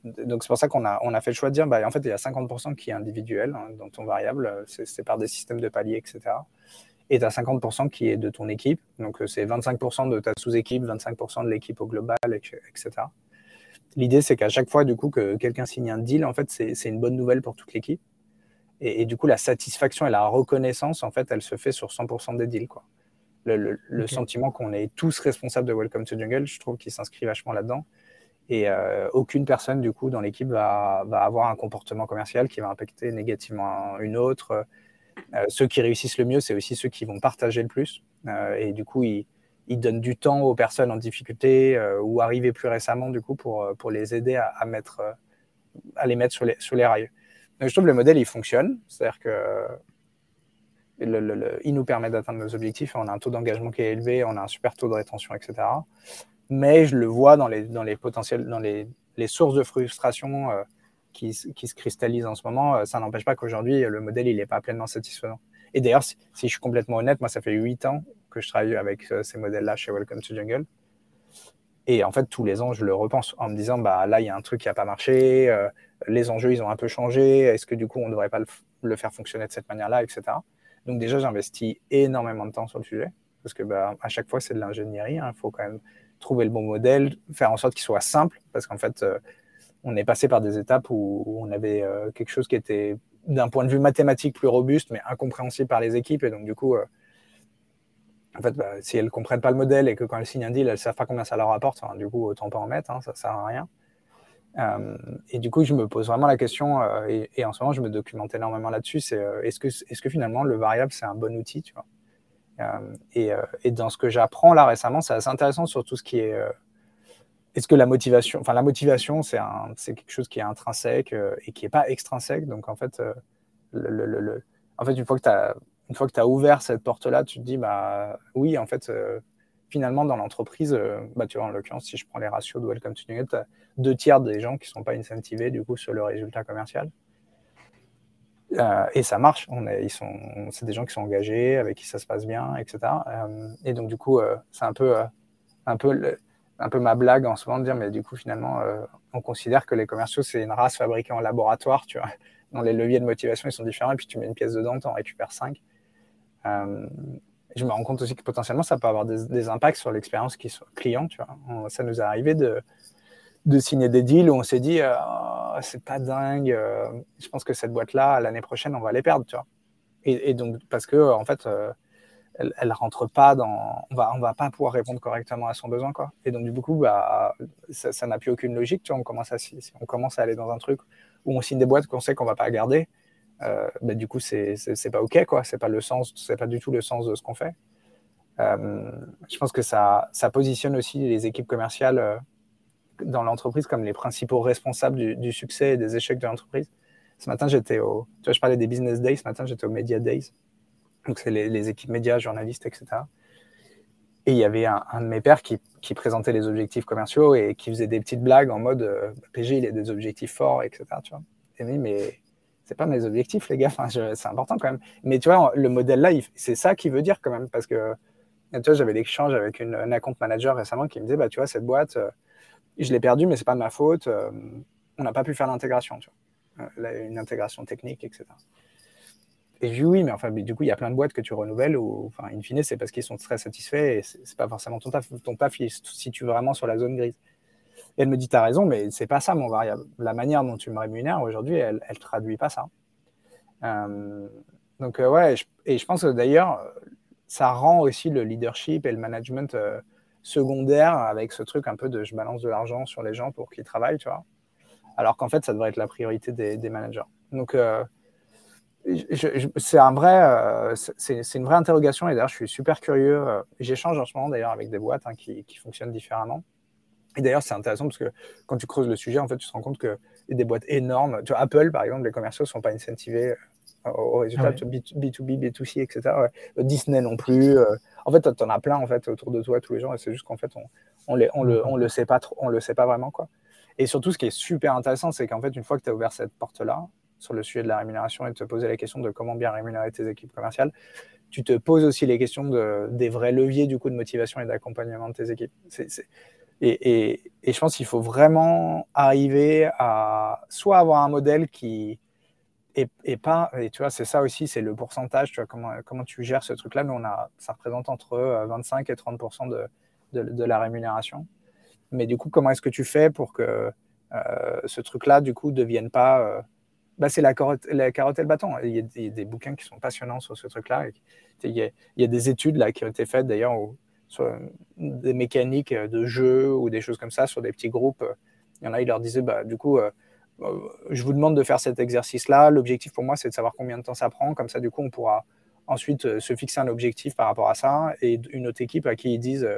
donc c'est pour ça qu'on a, on a fait le choix de dire, bah, en fait, il y a 50% qui est individuel hein, dans ton variable, c'est par des systèmes de paliers, etc et tu as 50% qui est de ton équipe. Donc, euh, c'est 25% de ta sous-équipe, 25% de l'équipe au global, etc. L'idée, c'est qu'à chaque fois, du coup, que quelqu'un signe un deal, en fait, c'est une bonne nouvelle pour toute l'équipe. Et, du coup, la satisfaction et la reconnaissance, en fait, elle se fait sur 100% des deals. Quoi. Le, sentiment qu'on est tous responsables de Welcome to Jungle, je trouve qu'il s'inscrit vachement là-dedans. Et euh, aucune personne, du coup, dans l'équipe va, va, avoir un comportement commercial qui va impacter négativement une autre. Euh, ceux qui réussissent le mieux, c'est aussi ceux qui vont partager le plus. Euh, et du coup, ils, donnent du temps aux personnes en difficulté ou arrivées plus récemment, du coup, pour, les aider à, les mettre sur les, rails. Je trouve que le modèle, il fonctionne. C'est-à-dire que il nous permet d'atteindre nos objectifs. On a un taux d'engagement qui est élevé, on a un super taux de rétention, etc. Mais je le vois dans les, dans les potentiels, dans les, les sources de frustration qui, se cristallise en ce moment, euh, ça n'empêche pas qu'aujourd'hui, le modèle, il n'est pas pleinement satisfaisant. Et d'ailleurs, si, je suis complètement honnête, moi, ça fait huit ans que je travaille avec euh, ces modèles-là chez Welcome to Jungle. Et en fait, tous les ans, je le repense en me disant, bah là, il y a un truc qui n'a pas marché, euh, les enjeux, ils ont un peu changé, est-ce que du coup, on ne devrait pas le, faire fonctionner de cette manière-là, etc. Donc déjà, j'investis énormément de temps sur le sujet, parce que bah, à chaque fois, c'est de l'ingénierie, hein. il faut quand même trouver le bon modèle, faire en sorte qu'il soit simple, parce qu'en fait, on est passé par des étapes où, on avait euh, quelque chose qui était d'un point de vue mathématique plus robuste, mais incompréhensible par les équipes. Et donc, du coup, euh, en fait, bah, si elles ne comprennent pas le modèle et que quand elles signent un deal, elles ne savent pas combien ça leur apporte, du coup, autant pas en mettre, hein, ça ne sert à rien. et du coup, je me pose vraiment la question, et, en ce moment, je me documente énormément là-dessus, est-ce que, est que finalement le variable, c'est un bon outil tu vois? Et, et, dans ce que j'apprends là récemment, c'est assez intéressant sur tout ce qui est est-ce que la motivation, enfin la motivation, c'est quelque chose qui est intrinsèque euh, et qui n'est pas extrinsèque. Donc en fait, euh, le, en fait une fois que tu as tu as ouvert cette porte-là, tu te dis bah oui, en fait, euh, finalement dans l'entreprise, bah tu vois en l'occurrence si je prends les ratios de Welcome to Nugget, deux tiers des gens qui sont pas incentivés du coup sur le résultat commercial. Et ça marche. Ils sont, c'est des gens qui sont engagés, avec qui ça se passe bien, etc. et donc du coup, c'est un peu, un peu un peu ma blague en ce moment de dire, mais du coup, finalement, euh, on considère que les commerciaux, c'est une race fabriquée en laboratoire, tu vois, dont les leviers de motivation, ils sont différents, et puis tu mets une pièce dedans, tu en récupères cinq. Euh, je me rends compte aussi que potentiellement, ça peut avoir des, impacts sur l'expérience client, tu vois. ça nous est arrivé de, de signer des deals où on s'est dit, oh, c'est pas dingue, euh, je pense que cette boîte-là, l'année prochaine, on va les perdre, tu vois. Et, donc, parce que, en fait, elle, elle rentre pas dans, on va, on va pas pouvoir répondre correctement à son besoin, quoi. Et donc, du coup, bah, ça n'a plus aucune logique, tu vois. On commence à, on commence à aller dans un truc où on signe des boîtes qu'on sait qu'on va pas garder, euh, bah, du coup, c'est, pas OK, quoi. C'est pas le sens, c'est pas du tout le sens de ce qu'on fait. Euh, je pense que ça, ça positionne aussi les équipes commerciales euh, dans l'entreprise comme les principaux responsables du, succès et des échecs de l'entreprise. Ce matin, j'étais au, tu vois, je parlais des business days. Ce matin, j'étais au media days. Donc, c'est les, équipes médias, journalistes, etc. Et il y avait un, de mes pères qui, présentait les objectifs commerciaux et qui faisait des petites blagues en mode euh, PG, il a des objectifs forts, etc. Tu vois. Et dit, mais c'est pas mes objectifs, les gars. C'est important quand même. Mais tu vois, le modèle là, c'est ça qui veut dire quand même. Parce que tu vois, j'avais l'échange avec une, un account manager récemment qui me disait, bah, tu vois, cette boîte, euh, je l'ai perdue, mais c'est pas de ma faute. Euh, on n'a pas pu faire l'intégration, vois. une intégration technique, etc. Et je dis oui, mais enfin, du coup, il y a plein de boîtes que tu renouvelles ou, enfin, in fine, c'est parce qu'ils sont très satisfaits et c'est pas forcément ton taf. Ton taf, il se situe vraiment sur la zone grise. Et elle me dit, tu as raison, mais c'est pas ça mon variable. La manière dont tu me rémunères aujourd'hui, elle, elle traduit pas ça. Euh, donc, euh, ouais, et je pense que d'ailleurs, ça rend aussi le leadership et le management euh, secondaire avec ce truc un peu de je balance de l'argent sur les gens pour qu'ils travaillent, tu vois. Alors qu'en fait, ça devrait être la priorité des, managers. Donc, c'est un vrai, euh, c'est une vraie interrogation et d'ailleurs je suis super curieux. Euh, j'échange en ce moment d'ailleurs avec des boîtes hein, qui, qui, fonctionnent différemment. Et d'ailleurs c'est intéressant parce que quand tu creuses le sujet, en fait tu te rends compte que des boîtes énormes. Tu vois, Apple par exemple, les commerciaux ne sont pas incentivés euh, au résultat ah B2B, B2C, etc. Disney non plus. en fait, tu en as plein en fait autour de toi tous les jours et c'est juste qu'en fait on, on, les, on, le, on le sait pas trop, on le sait pas vraiment quoi. Et surtout, ce qui est super intéressant, c'est qu'en fait, une fois que tu as ouvert cette porte-là, sur le sujet de la rémunération et de te poser la question de comment bien rémunérer tes équipes commerciales, tu te poses aussi les questions de, des vrais leviers du coup de motivation et d'accompagnement de tes équipes. et, et, je pense qu'il faut vraiment arriver à soit avoir un modèle qui est, pas, et tu vois, c'est ça aussi, c'est le pourcentage, tu vois, comment, comment tu gères ce truc-là. Nous, on ça représente entre 25 et 30 de, de, de, la rémunération. Mais du coup, comment est-ce que tu fais pour que euh, ce truc-là, du coup, ne devienne pas euh, bah, c'est la carotte, et le bâton. Il y, a des, bouquins qui sont passionnants sur ce truc-là. Il y, a, des études là, qui ont été faites d'ailleurs sur des mécaniques de jeu ou des choses comme ça sur des petits groupes. Il y en a, ils leur disaient, bah, du coup, euh, euh, je vous demande de faire cet exercice-là. L'objectif pour moi, c'est de savoir combien de temps ça prend. Comme ça, du coup, on pourra ensuite euh, se fixer un objectif par rapport à ça. Et une autre équipe à qui ils disent,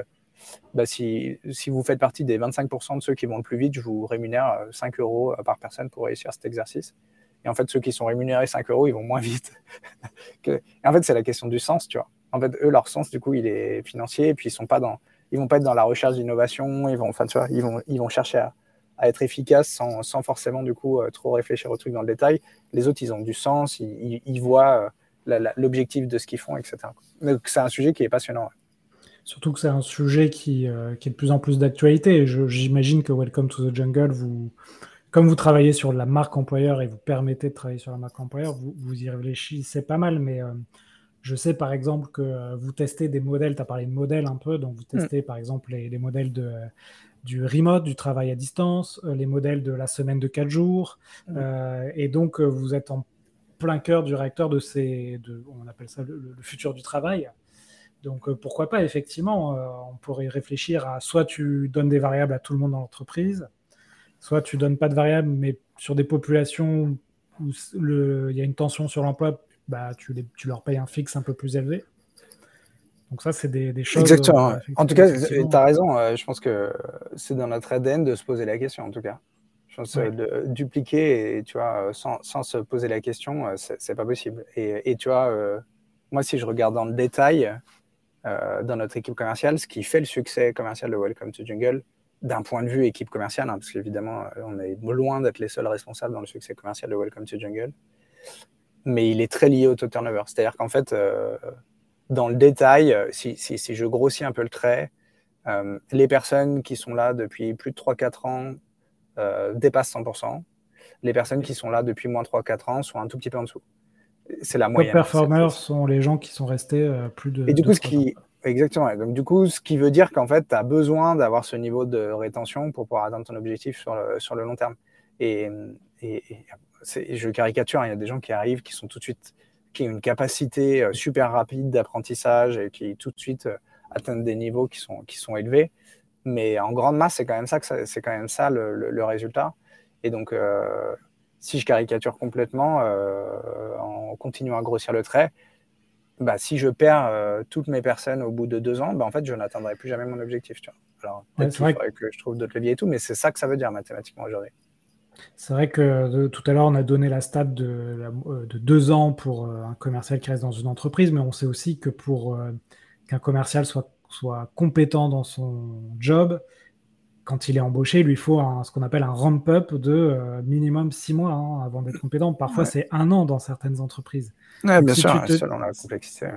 bah, si, vous faites partie des 25% de ceux qui vont le plus vite, je vous rémunère 5 euros par personne pour réussir cet exercice. Et en fait, ceux qui sont rémunérés 5 euros, ils vont moins vite. Et en fait, c'est la question du sens, tu vois. En fait, eux, leur sens, du coup, il est financier, et puis ils sont pas dans, vont pas être dans la recherche d'innovation, ils enfin, ils vont, ils vont chercher à, à être efficaces sans, sans, forcément, du coup, euh, trop réfléchir au truc dans le détail. Les autres, ils ont du sens, ils, ils, voient euh, l'objectif de ce qu'ils font, etc. Donc, c'est un sujet qui est passionnant. Surtout que c'est un sujet qui, euh, qui, est de plus en plus d'actualité. J'imagine que Welcome to the Jungle, vous, comme vous travaillez sur la marque employeur et vous permettez de travailler sur la marque employeur, vous, vous y réfléchissez pas mal, mais euh, je sais par exemple que vous testez des modèles, tu as parlé de modèles un peu, donc vous mm. testez par exemple les, modèles de, du remote, du travail à distance, euh, les modèles de la semaine de 4 jours, mm. et donc vous êtes en plein cœur du réacteur de ces, de, on appelle ça le, le futur du travail. Donc pourquoi pas, effectivement, on pourrait réfléchir à soit tu donnes des variables à tout le monde dans l'entreprise, soit tu donnes pas de variable, mais sur des populations où il y a une tension sur l'emploi, bah, tu, tu leur payes un fixe un peu plus élevé. Donc ça, c'est des, choses. Exactement. en tout cas, tu as raison. je pense que c'est dans notre ADN de se poser la question, en tout cas. Je pense de dupliquer et tu vois, sans, sans, se poser la question, c'est pas possible. Et, et, tu vois, moi, si je regarde dans le détail, euh, dans notre équipe commerciale, ce qui fait le succès commercial de Welcome to Jungle, d'un point de vue équipe commerciale, hein, parce qu'évidemment, euh, on est loin d'être les seuls responsables dans le succès commercial de Welcome to Jungle, mais il est très lié au taux turnover. C'est-à-dire qu'en fait, euh, dans le détail, si, si, si, je grossis un peu le trait, les personnes qui sont là depuis plus de 3-4 ans dépassent 100%. Les personnes qui sont là depuis moins de 3-4 ans sont un tout petit peu en dessous c'est la moyenne. Les performers sont les gens qui sont restés euh, plus de. Et du coup, ce qui. Exactement. Donc, du coup, ce qui veut dire qu'en fait, tu as besoin d'avoir ce niveau de rétention pour pouvoir atteindre ton objectif sur le, sur le long terme. Et, et, je caricature, hein, il y a des gens qui arrivent, qui sont tout de suite, qui ont une capacité euh, super rapide d'apprentissage et qui tout de suite euh, atteignent des niveaux qui sont, qui sont élevés. Mais en grande masse, c'est quand même ça, c'est quand même ça le, le, résultat. Et donc, si je caricature complètement euh, en continuant à grossir le trait, bah, si je perds euh, toutes mes personnes au bout de deux ans, bah, en fait, je n'atteindrai plus jamais mon objectif. Tu vois. Alors, peut-être qu'il faudrait que je trouve d'autres leviers et tout, mais c'est ça que ça veut dire mathématiquement aujourd'hui. C'est vrai que tout à l'heure, on a donné la stat de, euh, de, deux ans pour un commercial qui reste dans une entreprise, mais on sait aussi que pour qu'un commercial soit, soit compétent dans son job, quand il est embauché, il lui faut ce qu'on appelle un ramp-up de euh, minimum six mois hein, avant d'être compétent. Parfois, c'est un an dans certaines entreprises. Oui, bien sûr, selon la complexité.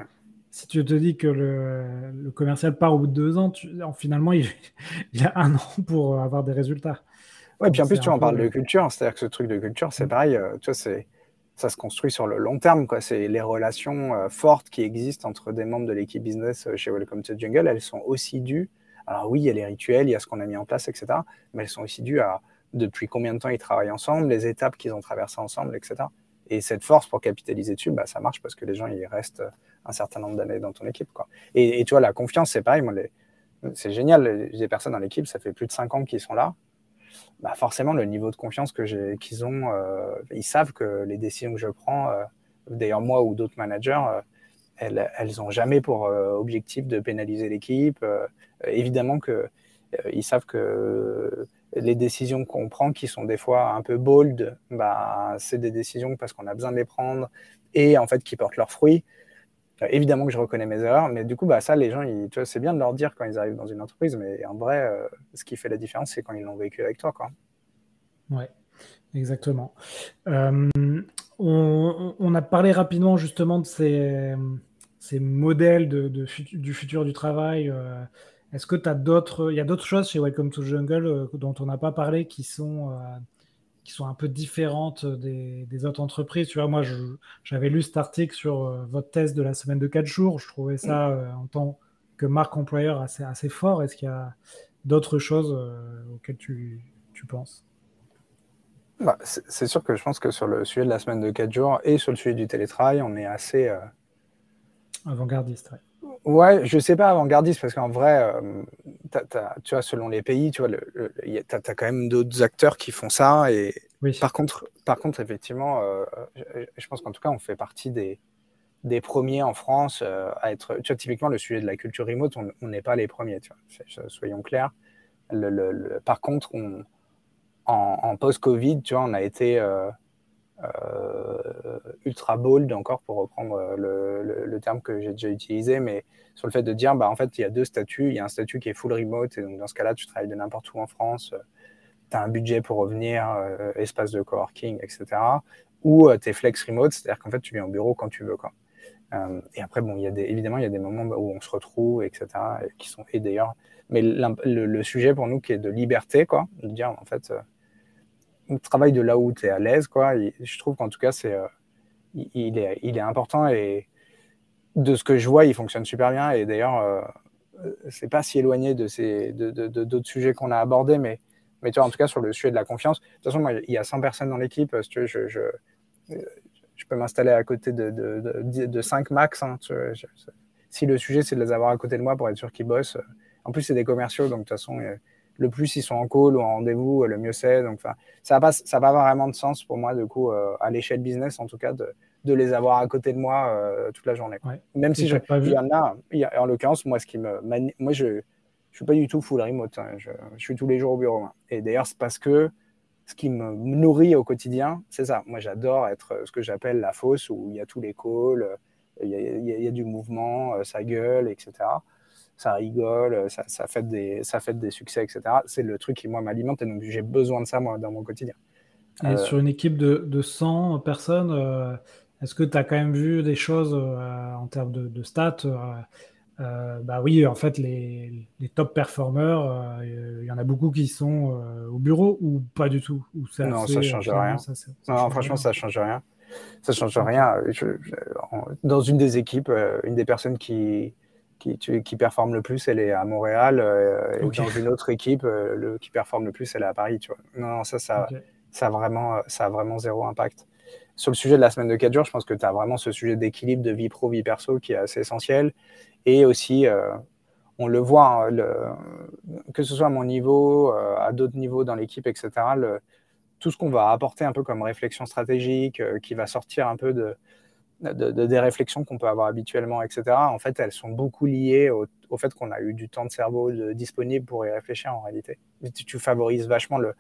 Si tu te dis que le, commercial part au bout de deux ans, finalement, il, il, a un an pour avoir des résultats. Oui, puis en plus, tu en parles de culture. C'est-à-dire que ce truc de culture, c'est mm. pareil. Euh, tu vois, c'est ça se construit sur le long terme. C'est les relations euh, fortes qui existent entre des membres de l'équipe business chez Welcome to Jungle. Elles sont aussi dues alors oui, il y a les rituels, il y a ce qu'on a mis en place, etc. Mais elles sont aussi dues à depuis combien de temps ils travaillent ensemble, les étapes qu'ils ont traversées ensemble, etc. Et cette force pour capitaliser dessus, bah, ça marche parce que les gens, ils restent un certain nombre d'années dans ton équipe. Quoi. Et, tu vois, la confiance, c'est pareil. c'est génial. Des personnes dans l'équipe, ça fait plus de cinq ans qu'ils sont là. Bah, forcément, le niveau de confiance que j'ai, qu'ils ont, euh, ils savent que les décisions que je prends, euh, d'ailleurs moi ou d'autres managers, euh, elles, elles ont jamais pour objectif de pénaliser l'équipe. Évidemment qu'ils euh, savent que les décisions qu'on prend, qui sont des fois un peu bold, bah, c'est des décisions parce qu'on a besoin de les prendre et en fait qui portent leurs fruits. Euh, évidemment que je reconnais mes erreurs, mais du coup, bah, ça, les gens, c'est bien de leur dire quand ils arrivent dans une entreprise, mais en vrai, ce qui fait la différence, c'est quand ils l'ont vécu avec toi. Quoi. Ouais, exactement. on, a parlé rapidement justement de ces, modèles du futur du travail. Est-ce que tu as d'autres, il y a d'autres choses chez Welcome to Jungle euh, dont on n'a pas parlé qui sont, euh, qui sont un peu différentes des, autres entreprises Tu vois, moi, j'avais lu cet article sur euh, votre test de la semaine de 4 jours. Je trouvais ça en tant que marque employeur assez, assez fort. Est-ce qu'il y a d'autres choses auxquelles tu, tu penses? Bah, c'est sûr que je pense que sur le sujet de la semaine de 4 jours et sur le sujet du télétravail, on est assez avant-gardiste. Ouais, je sais pas avant-gardiste parce qu'en vrai, euh, tu vois, selon les pays, tu vois, tu as, quand même d'autres acteurs qui font ça. Et par contre, par contre, effectivement, euh, je, pense qu'en tout cas, on fait partie des, des premiers en France euh, à être. Tu vois, typiquement, le sujet de la culture remote, on n'est pas les premiers. Tu vois, soyons clairs. Le, par contre, on, en, en post-Covid, tu vois, on a été ultra bold encore pour reprendre euh, le, terme que j'ai déjà utilisé, mais sur le fait de dire bah en fait il y a deux statuts, il y a un statut qui est full remote et donc dans ce cas-là tu travailles de n'importe où en France, euh, tu as un budget pour revenir, espace de coworking, etc. Ou tu es flex remote, c'est-à-dire qu'en fait tu viens au bureau quand tu veux quoi. et après bon il y a des, évidemment il y a des moments où on se retrouve, etc. Et qui sont et d'ailleurs, mais le, le, sujet pour nous qui est de liberté quoi, de dire en fait travail de là où tu es à l'aise, quoi. je trouve qu'en tout cas, c'est, euh, il, est, il est important et de ce que je vois, il fonctionne super bien. Et d'ailleurs, euh, c'est pas si éloigné de ces, de, d'autres sujets qu'on a abordés, mais, mais tu vois, en tout cas, sur le sujet de la confiance. De toute façon, moi, il y a 100 personnes dans l'équipe. Si tu veux, je, je, je peux m'installer à côté de, de, de 5 max. Hein, si le sujet, c'est de les avoir à côté de moi pour être sûr qu'ils bossent. En plus, c'est des commerciaux, donc de toute façon, le plus ils sont en call ou en rendez-vous, le mieux c'est. Donc, ça n'a pas, ça pas vraiment de sens pour moi, du coup, à l'échelle business, en tout cas, de, de les avoir à côté de moi toute la journée. Même si je, il y en a, en l'occurrence, moi, ce qui me, moi, je, je suis pas du tout full remote. Hein. Je, suis tous les jours au bureau. Hein. Et d'ailleurs, c'est parce que ce qui me nourrit au quotidien, c'est ça. Moi, j'adore être ce que j'appelle la fosse où il y a tous les calls, il y a, du mouvement, euh, ça gueule, etc. Ça rigole, ça, fait des, ça fait des succès, etc. C'est le truc qui, moi, m'alimente et donc j'ai besoin de ça, moi, dans mon quotidien. Et euh, sur une équipe de, de 100 personnes, euh, est-ce que tu as quand même vu des choses en termes de, de stats euh, bah oui, en fait, les, les top performeurs, euh, il y en a beaucoup qui sont euh, au bureau ou pas du tout? Ou Non, ça change rien. non, franchement, ça change rien. Ça change rien. dans une des équipes, une des personnes qui, qui, qui, performe le plus, elle est à Montréal. Et dans une autre équipe, le, qui performe le plus, elle est à Paris. Tu vois. Non, ça, ça, ça, a vraiment, ça a vraiment zéro impact. Sur le sujet de la semaine de 4 jours, je pense que tu as vraiment ce sujet d'équilibre de vie pro, vie perso qui est assez essentiel. Et aussi, euh, on le voit, hein, que ce soit à mon niveau, euh, à d'autres niveaux dans l'équipe, etc., tout ce qu'on va apporter un peu comme réflexion stratégique, euh, qui va sortir un peu de, des réflexions qu'on peut avoir habituellement, etc., en fait, elles sont beaucoup liées au, fait qu'on a eu du temps de cerveau disponible pour y réfléchir en réalité. Tu, favorises vachement le,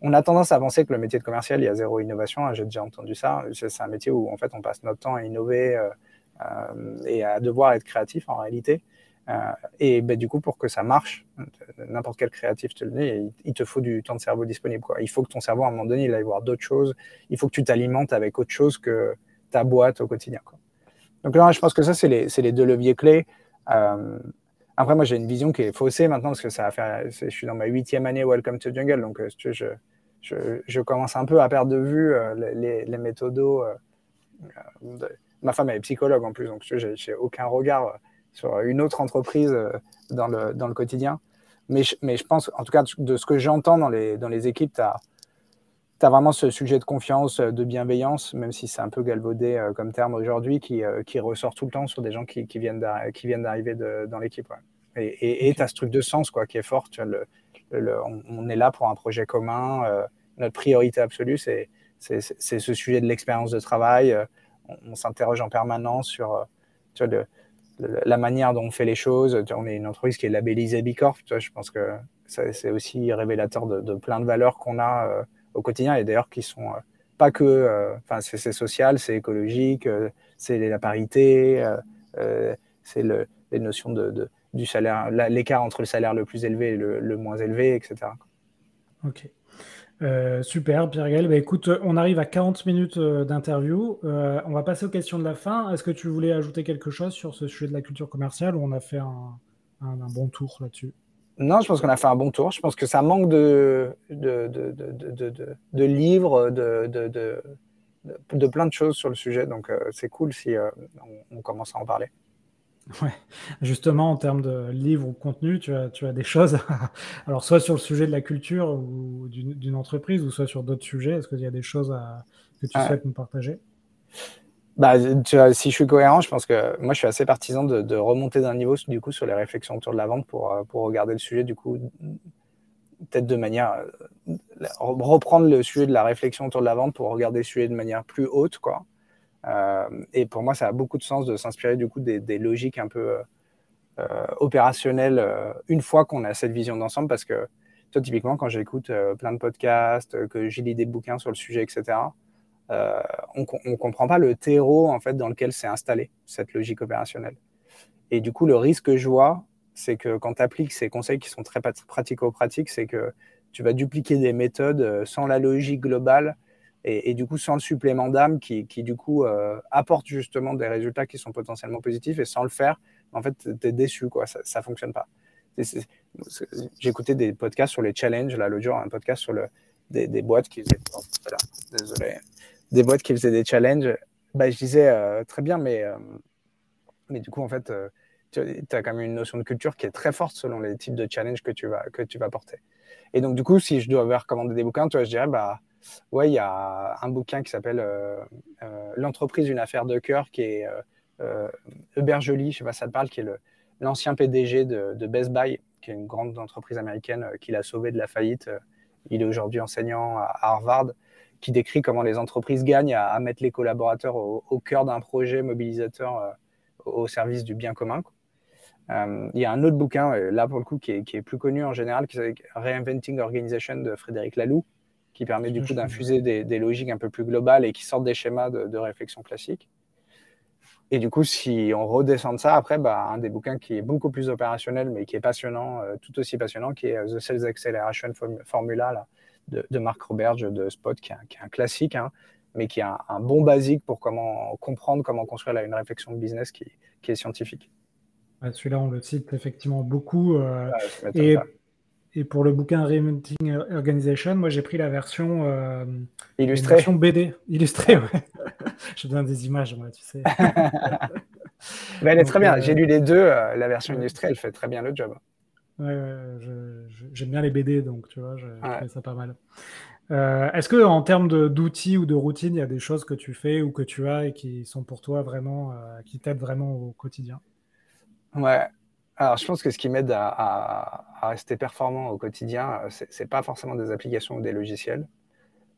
On a tendance à penser que le métier de commercial, il y a zéro innovation. Hein, j'ai déjà entendu ça. C'est un métier où, en fait, on passe notre temps à innover. Euh, et à devoir être créatif en réalité. Euh, et ben, du coup, pour que ça marche, n'importe quel créatif te le dit, il te faut du temps de cerveau disponible. Il faut que ton cerveau, à un moment donné, il aille voir d'autres choses. Il faut que tu t'alimentes avec autre chose que ta boîte au quotidien. Quoi. Donc là, je pense que ça, c'est les, les, deux leviers clés. Euh, après, moi, j'ai une vision qui est faussée maintenant parce que ça va faire. Je suis dans ma huitième année Welcome to Jungle, donc je, je, je, commence un peu à perdre de vue les, les, méthodos ma femme est psychologue en plus, donc je n'ai aucun regard sur une autre entreprise euh, dans le, dans le quotidien. Mais je, mais je pense, en tout cas, de ce que j'entends dans les, dans les équipes, tu as, as, vraiment ce sujet de confiance, de bienveillance, même si c'est un peu galvaudé euh, comme terme aujourd'hui, qui, euh, qui, ressort tout le temps sur des gens qui, qui viennent d'arriver dans l'équipe. Et tu as ce truc de sens quoi, qui est fort. Tu le, on, est là pour un projet commun. notre priorité absolue, c'est ce sujet de l'expérience de travail on, s'interroge en permanence sur, euh, la manière dont on fait les choses. on est une entreprise qui est labellisée Bicorp. je pense que c'est aussi révélateur de, plein de valeurs qu'on a euh, au quotidien et d'ailleurs qui sont euh, pas que, enfin c'est social, c'est écologique, c'est la parité, c'est les notions de, du salaire, l'écart entre le salaire le plus élevé et le, le moins élevé, etc. Ok. Euh, super, Pierre Gaël. Bah, écoute, on arrive à 40 minutes euh, d'interview. Euh, on va passer aux questions de la fin. Est-ce que tu voulais ajouter quelque chose sur ce sujet de la culture commerciale ou on a fait un, bon tour là-dessus? Non, je pense qu'on a fait un bon tour. Je pense que ça manque de, de, de, livres, de, de, plein de choses sur le sujet. Donc, c'est cool si on commence à en parler. Ouais. Justement, en termes de livres ou contenu, tu as, tu as des choses, alors soit sur le sujet de la culture ou d'une entreprise, ou soit sur d'autres sujets. Est-ce qu'il y a des choses que tu souhaites nous partager? Bah, si je suis cohérent, je pense que moi je suis assez partisan de, remonter d'un niveau du coup sur les réflexions autour de la vente pour, euh, regarder le sujet du coup peut-être de manière euh, reprendre le sujet de la réflexion autour de la vente pour regarder le sujet de manière plus haute quoi euh, et pour moi, ça a beaucoup de sens de s'inspirer du coup des, logiques un peu opérationnelles une fois qu'on a cette vision d'ensemble, parce que toi, typiquement, quand j'écoute plein de podcasts, que j'ai lis des bouquins sur le sujet, etc., on ne comprend pas le terreau en fait dans lequel c'est installé cette logique opérationnelle. Et du coup, le risque que je vois, c'est que quand tu appliques ces conseils qui sont très pratico-pratiques, c'est que tu vas dupliquer des méthodes sans la logique globale et, du coup sans le supplément d'âme qui, du coup euh, apporte justement des résultats qui sont potentiellement positifs et sans le faire, en fait, tu es déçu, quoi, ça ne fonctionne pas. Écouté des podcasts sur les challenges, là, l'autre jour, un podcast sur le, des, boîtes qui faisaient, oh, désolé, des boîtes qui faisaient des challenges. Bah, je disais euh, très bien, mais, euh, mais du coup, en fait, tu as quand même une notion de culture qui est très forte selon les types de challenges que tu vas, que tu vas porter. Et donc, du coup, si je dois recommander des bouquins, toi, je dirais, bah, Ouais, il y a un bouquin qui s'appelle euh, euh, L'entreprise, une affaire de cœur, qui est euh, Hubert Joly, je sais pas si ça te parle, qui est l'ancien PDG de, Best Buy, qui est une grande entreprise américaine qui l'a sauvé de la faillite. Il est aujourd'hui enseignant à Harvard, qui décrit comment les entreprises gagnent à, mettre les collaborateurs au, cœur d'un projet mobilisateur au service du bien commun. il y a un autre bouquin, là pour le coup, qui est, qui est plus connu en général, qui s'appelle Reinventing Organization de Frédéric Laloux, qui permet du coup d'infuser des, logiques un peu plus globales et qui sortent des schémas de, réflexion classique. Et du coup, si on redescend de ça, après, bah, un des bouquins qui est beaucoup plus opérationnel, mais qui est passionnant, euh, tout aussi passionnant, qui est euh, The Sales Acceleration Formula là, de, Marc Roberge de Spot, qui est un, classique, hein, mais qui est un, bon basique pour comment comprendre comment construire une réflexion de business qui, est scientifique. Celui-là, on le cite effectivement beaucoup. Euh, et et pour le bouquin Reinventing Organization, moi j'ai pris la version euh, illustrée. Version BD, illustrée, ouais. J'ai besoin des images, moi, tu sais. elle est très bien. Euh, j'ai lu les deux. La version illustrée, elle fait très bien le job. Ouais, j'aime bien les BD, donc tu vois, je, je ça pas mal. Est-ce que en termes d'outils ou de routines, il y a des choses que tu fais ou que tu as et qui sont pour toi vraiment, qui t'aident vraiment au quotidien? Ouais, alors, je pense que ce qui m'aide à, rester performant au quotidien, euh, ce n'est pas forcément des applications ou des logiciels.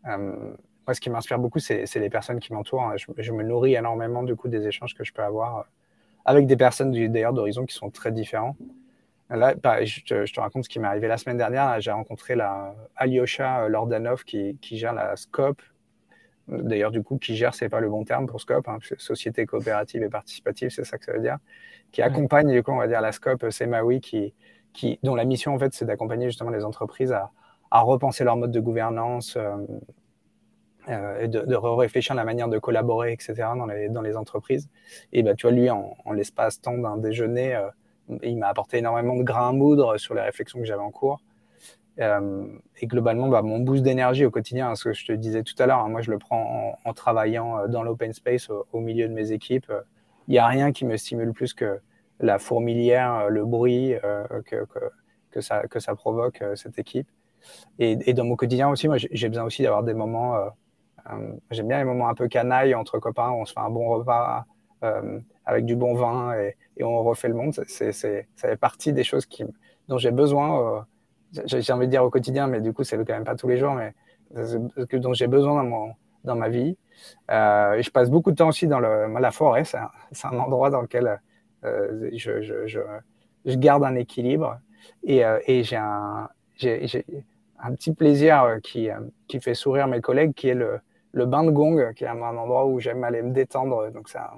Euh, moi, ce qui m'inspire beaucoup, c'est les personnes qui m'entourent. Je, me nourris énormément du coup des échanges que je peux avoir euh, avec des personnes d'ailleurs d'horizons qui sont très différents. Là, bah, je, te, raconte ce qui m'est arrivé la semaine dernière. J'ai rencontré la Alyosha Lordanov qui, qui gère la SCOPE D'ailleurs, du coup, qui gère, c'est pas le bon terme pour Scope, hein, société coopérative et participative, c'est ça que ça veut dire, qui accompagne, du coup, on va dire, la Scope, c'est Maui, qui, qui, dont la mission, en fait, c'est d'accompagner justement les entreprises à, à, repenser leur mode de gouvernance euh, euh, et de, de réfléchir à la manière de collaborer, etc., dans les, dans les entreprises. Et bah, tu vois, lui, en, l'espace temps d'un déjeuner, euh, il m'a apporté énormément de grains à moudre sur les réflexions que j'avais en cours. Euh, et globalement, bah, mon boost d'énergie au quotidien, ce que je te disais tout à l'heure, hein, moi je le prends en, travaillant euh, dans l'open space au, milieu de mes équipes. Il n'y a rien qui me stimule plus que la fourmilière, le bruit que, que, ça, que ça provoque cette équipe. Et, et, dans mon quotidien aussi, moi j'ai besoin aussi d'avoir des moments, euh, j'aime bien les moments un peu canailles entre copains, où on se fait un bon repas avec du bon vin et, on refait le monde. C'est, ça fait partie des choses dont j'ai besoin j'ai envie de dire au quotidien, mais du coup, c'est quand même pas tous les jours, mais que dont j'ai besoin dans, mon, dans ma vie. Euh, je passe beaucoup de temps aussi dans la forêt. C'est un, endroit dans lequel euh, je, je, je, garde un équilibre et, euh, et j'ai un, un petit plaisir euh, qui, euh, qui fait sourire mes collègues, qui est le, le bain de gong, qui est un, endroit où j'aime aller me détendre. Donc, ça,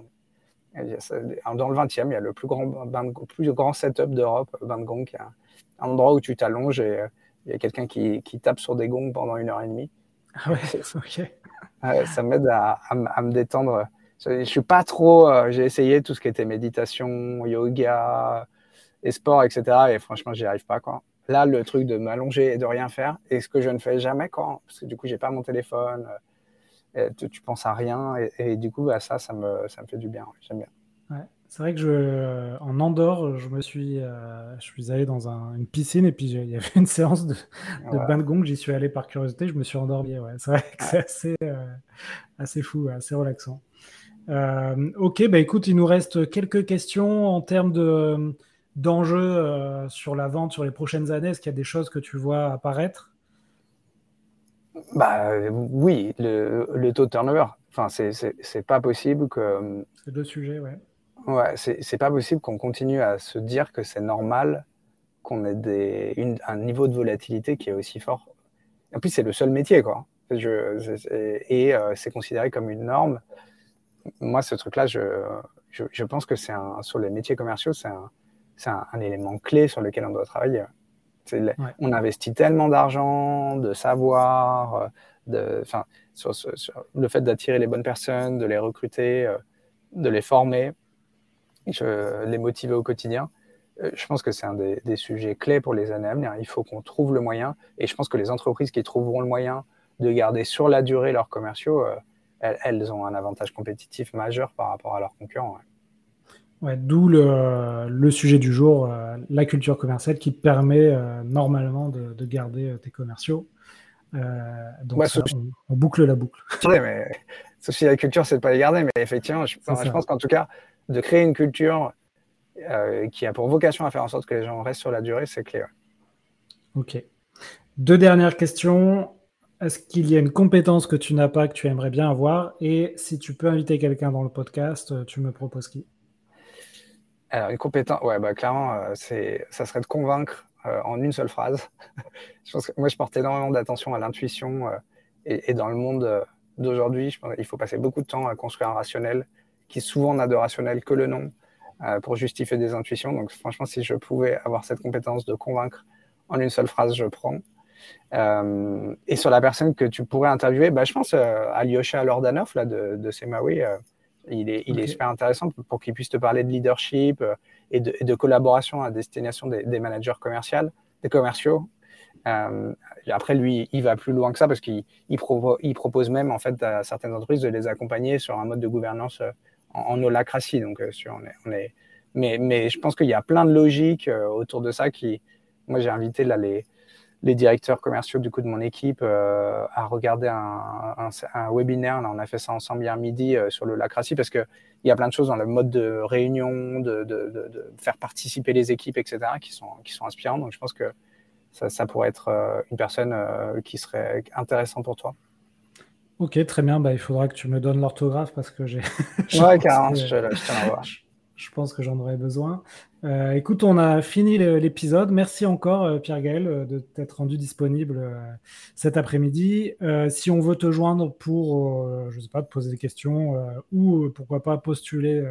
dans le 20e, il y a le plus grand, bain de, plus grand setup d'Europe, bain de gong, qui est un, endroit où tu t'allonges et euh, il y a quelqu'un qui, qui, tape sur des gongs pendant une heure et demie. Ah ouais, ok. ça m'aide à, à, me détendre. Je, suis pas trop. Euh, j'ai essayé tout ce qui était méditation, yoga et sport, etc. Et franchement, j'y arrive pas. Quoi. Là, le truc de m'allonger et de rien faire, et ce que je ne fais jamais, quoi, parce que du coup, j'ai pas mon téléphone, euh, tu, tu, penses à rien, et, du coup, bah, ça, ça me, ça me fait du bien. J'aime bien. Ouais. C'est vrai que je, en Andorre, je me suis, euh, je suis allé dans une piscine et puis il y avait une séance de, de bain de gong. J'y suis allé par curiosité, je me suis endormi. Ouais. C'est vrai que c'est assez, euh, assez fou, assez relaxant. Euh, ok, bah écoute, il nous reste quelques questions en termes de d'enjeux sur la vente sur les prochaines années. Est-ce qu'il y a des choses que tu vois apparaître? Bah oui, le, le taux de turnover. Enfin, c'est pas possible que. C'est deux sujets, ouais Ouais, c'est pas possible qu'on continue à se dire que c'est normal qu'on ait des, une, un niveau de volatilité qui est aussi fort. En plus, c'est le seul métier, quoi. Je, et euh, c'est considéré comme une norme. Moi, ce truc-là, je, je, je, pense que c'est sur les métiers commerciaux, c'est un, un, un, élément clé sur lequel on doit travailler. On investit tellement d'argent, de savoir, de, sur, sur, sur, le fait d'attirer les bonnes personnes, de les recruter, euh, de les former je, les motiver au quotidien. Euh, je pense que c'est un des, sujets clés pour les années à venir. Il faut qu'on trouve le moyen, et je pense que les entreprises qui trouveront le moyen de garder sur la durée leurs commerciaux, euh, elles, ont un avantage compétitif majeur par rapport à leurs concurrents. Ouais. D'où le, le, sujet du jour, euh, la culture commerciale qui permet normalement de, garder tes commerciaux. donc on, boucle la boucle. mais, sauf si la culture, c'est de pas les garder, mais effectivement, je, je pense qu'en tout cas, de créer une culture qui a pour vocation à faire en sorte que les gens restent sur la durée, c'est clé. Ok. Deux dernières questions. Est-ce qu'il y a une compétence que tu n'as pas, que tu aimerais bien avoir? Et si tu peux inviter quelqu'un dans le podcast, tu me proposes qui? Alors, une compétence, ouais, bah, clairement, euh, c'est, ça serait de convaincre euh, en une seule phrase. je pense que moi, je porte énormément d'attention à l'intuition euh, et, dans le monde d'aujourd'hui, je pense qu'il faut passer beaucoup de temps à construire un rationnel qui souvent n'a de rationnel que le nom pour justifier des intuitions. Donc, franchement, si je pouvais avoir cette compétence de convaincre en une seule phrase, je prends. Euh, et sur la personne que tu pourrais interviewer, bah, je pense euh, à Lyosha Lordanov là, de, de. Euh, il, est, il est, super intéressant pour qu'il puisse te parler de leadership et de, de, collaboration à destination des, des managers commerciaux. Des commerciaux. après, lui, il va plus loin que ça parce qu'il il, il, propose même en fait à certaines entreprises de les accompagner sur un mode de gouvernance en, en holacratie. Donc, sur, on est, on est... Mais, mais je pense qu'il y a plein de logiques autour de ça qui, moi, j'ai invité là les les directeurs commerciaux du coup de mon équipe euh, à regarder un, un, webinaire. Là, on a fait ça ensemble hier midi euh, sur le lacratie parce qu'il y a plein de choses dans le mode de réunion, de, de, de, faire participer les équipes, etc., qui sont, qui sont inspirantes. Donc, je pense que ça, ça pourrait être euh, une personne qui serait intéressante pour toi. Ok, très bien. Bah, il faudra que tu me donnes l'orthographe parce que j'ai. ouais, carrément, je, je tiens à voir je pense que j'en aurais besoin. Euh, écoute, on a fini l'épisode. Merci encore, euh, Pierre-Gaël, euh, de t'être rendu disponible cet après-midi. si on veut te joindre pour, je ne sais pas, te poser des questions ou pourquoi pas postuler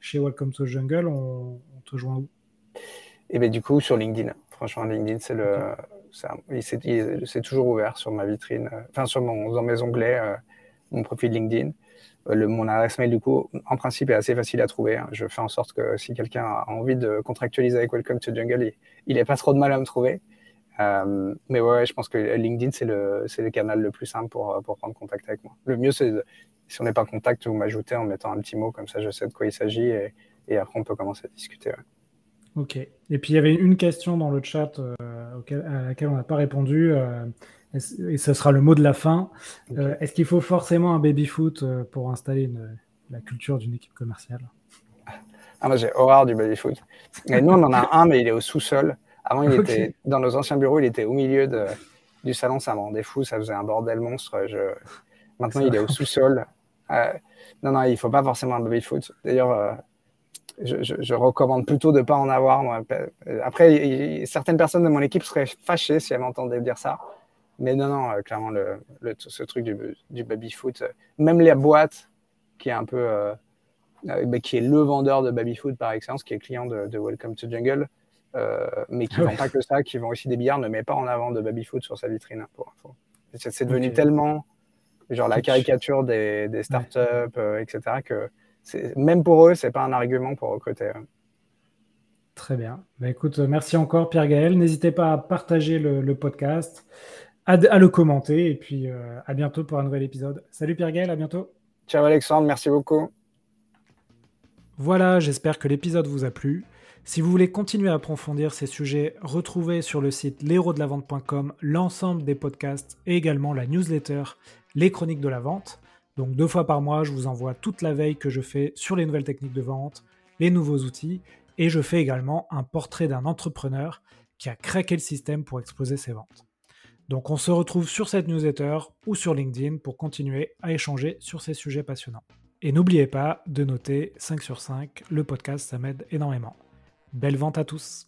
chez Welcome to Jungle, on, te joint où? Et eh bien, du coup, sur LinkedIn. Franchement, LinkedIn, c'est le. C'est toujours ouvert sur ma vitrine, enfin, sur mon, dans mes onglets, mon profil LinkedIn. Euh, le, mon adresse mail, du coup, en principe, est assez facile à trouver. Hein. Je fais en sorte que si quelqu'un a envie de contractualiser avec Welcome to Jungle, il n'ait pas trop de mal à me trouver. Euh, mais ouais, je pense que LinkedIn, c'est le, canal le plus simple pour, prendre contact avec moi. Le mieux, c'est si on n'est pas en contact, vous m'ajoutez en mettant un petit mot, comme ça je sais de quoi il s'agit et, après on peut commencer à discuter. Ok. Et puis il y avait une question dans le chat euh, à laquelle on n'a pas répondu. Et ce sera le mot de la fin. Euh, est-ce qu'il faut forcément un baby-foot euh, pour installer la culture d'une équipe commerciale? Ah, Moi, j'ai horreur du baby-foot. nous, on en a un, mais il est au sous-sol. Avant, il était dans nos anciens bureaux, il était au milieu de, du salon. Ça me rendait fou, ça faisait un bordel monstre. Je... Maintenant, il est au sous-sol. Euh, non, non, il ne faut pas forcément un baby-foot. D'ailleurs, je, recommande plutôt de ne pas en avoir. Moi. Après, certaines personnes de mon équipe seraient fâchées si elles m'entendaient dire ça. Mais non, non, euh, clairement, le, ce truc du, du baby-foot, euh, même les boîtes, qui est un peu. Euh, bah, qui est le vendeur de baby-foot par excellence, qui est client de, Welcome to Jungle, mais qui ne vend pas que ça, qui vend aussi des billards, ne met pas en avant de baby-foot sur sa vitrine, hein, pour. C'est devenu tellement genre la caricature des, des startups, etc., que même pour eux, c'est pas un argument pour recruter. Très bien. Bah, écoute, merci encore Pierre Gaël. N'hésitez pas à partager le, le podcast à, le commenter. Et puis euh, à bientôt pour un nouvel épisode. Salut Pierre Gaël, à bientôt. Ciao Alexandre, merci beaucoup. Voilà, j'espère que l'épisode vous a plu. Si vous voulez continuer à approfondir ces sujets, retrouvez sur le site l'héros-de-la-vente.com l'ensemble des podcasts et également la newsletter Les Chroniques de la Vente. Donc deux fois par mois, je vous envoie toute la veille que je fais sur les nouvelles techniques de vente, les nouveaux outils, et je fais également un portrait d'un entrepreneur qui a craqué le système pour exploser ses ventes. Donc on se retrouve sur cette newsletter ou sur LinkedIn pour continuer à échanger sur ces sujets passionnants. Et n'oubliez pas de noter 5 sur 5, le podcast ça m'aide énormément. Belle vente à tous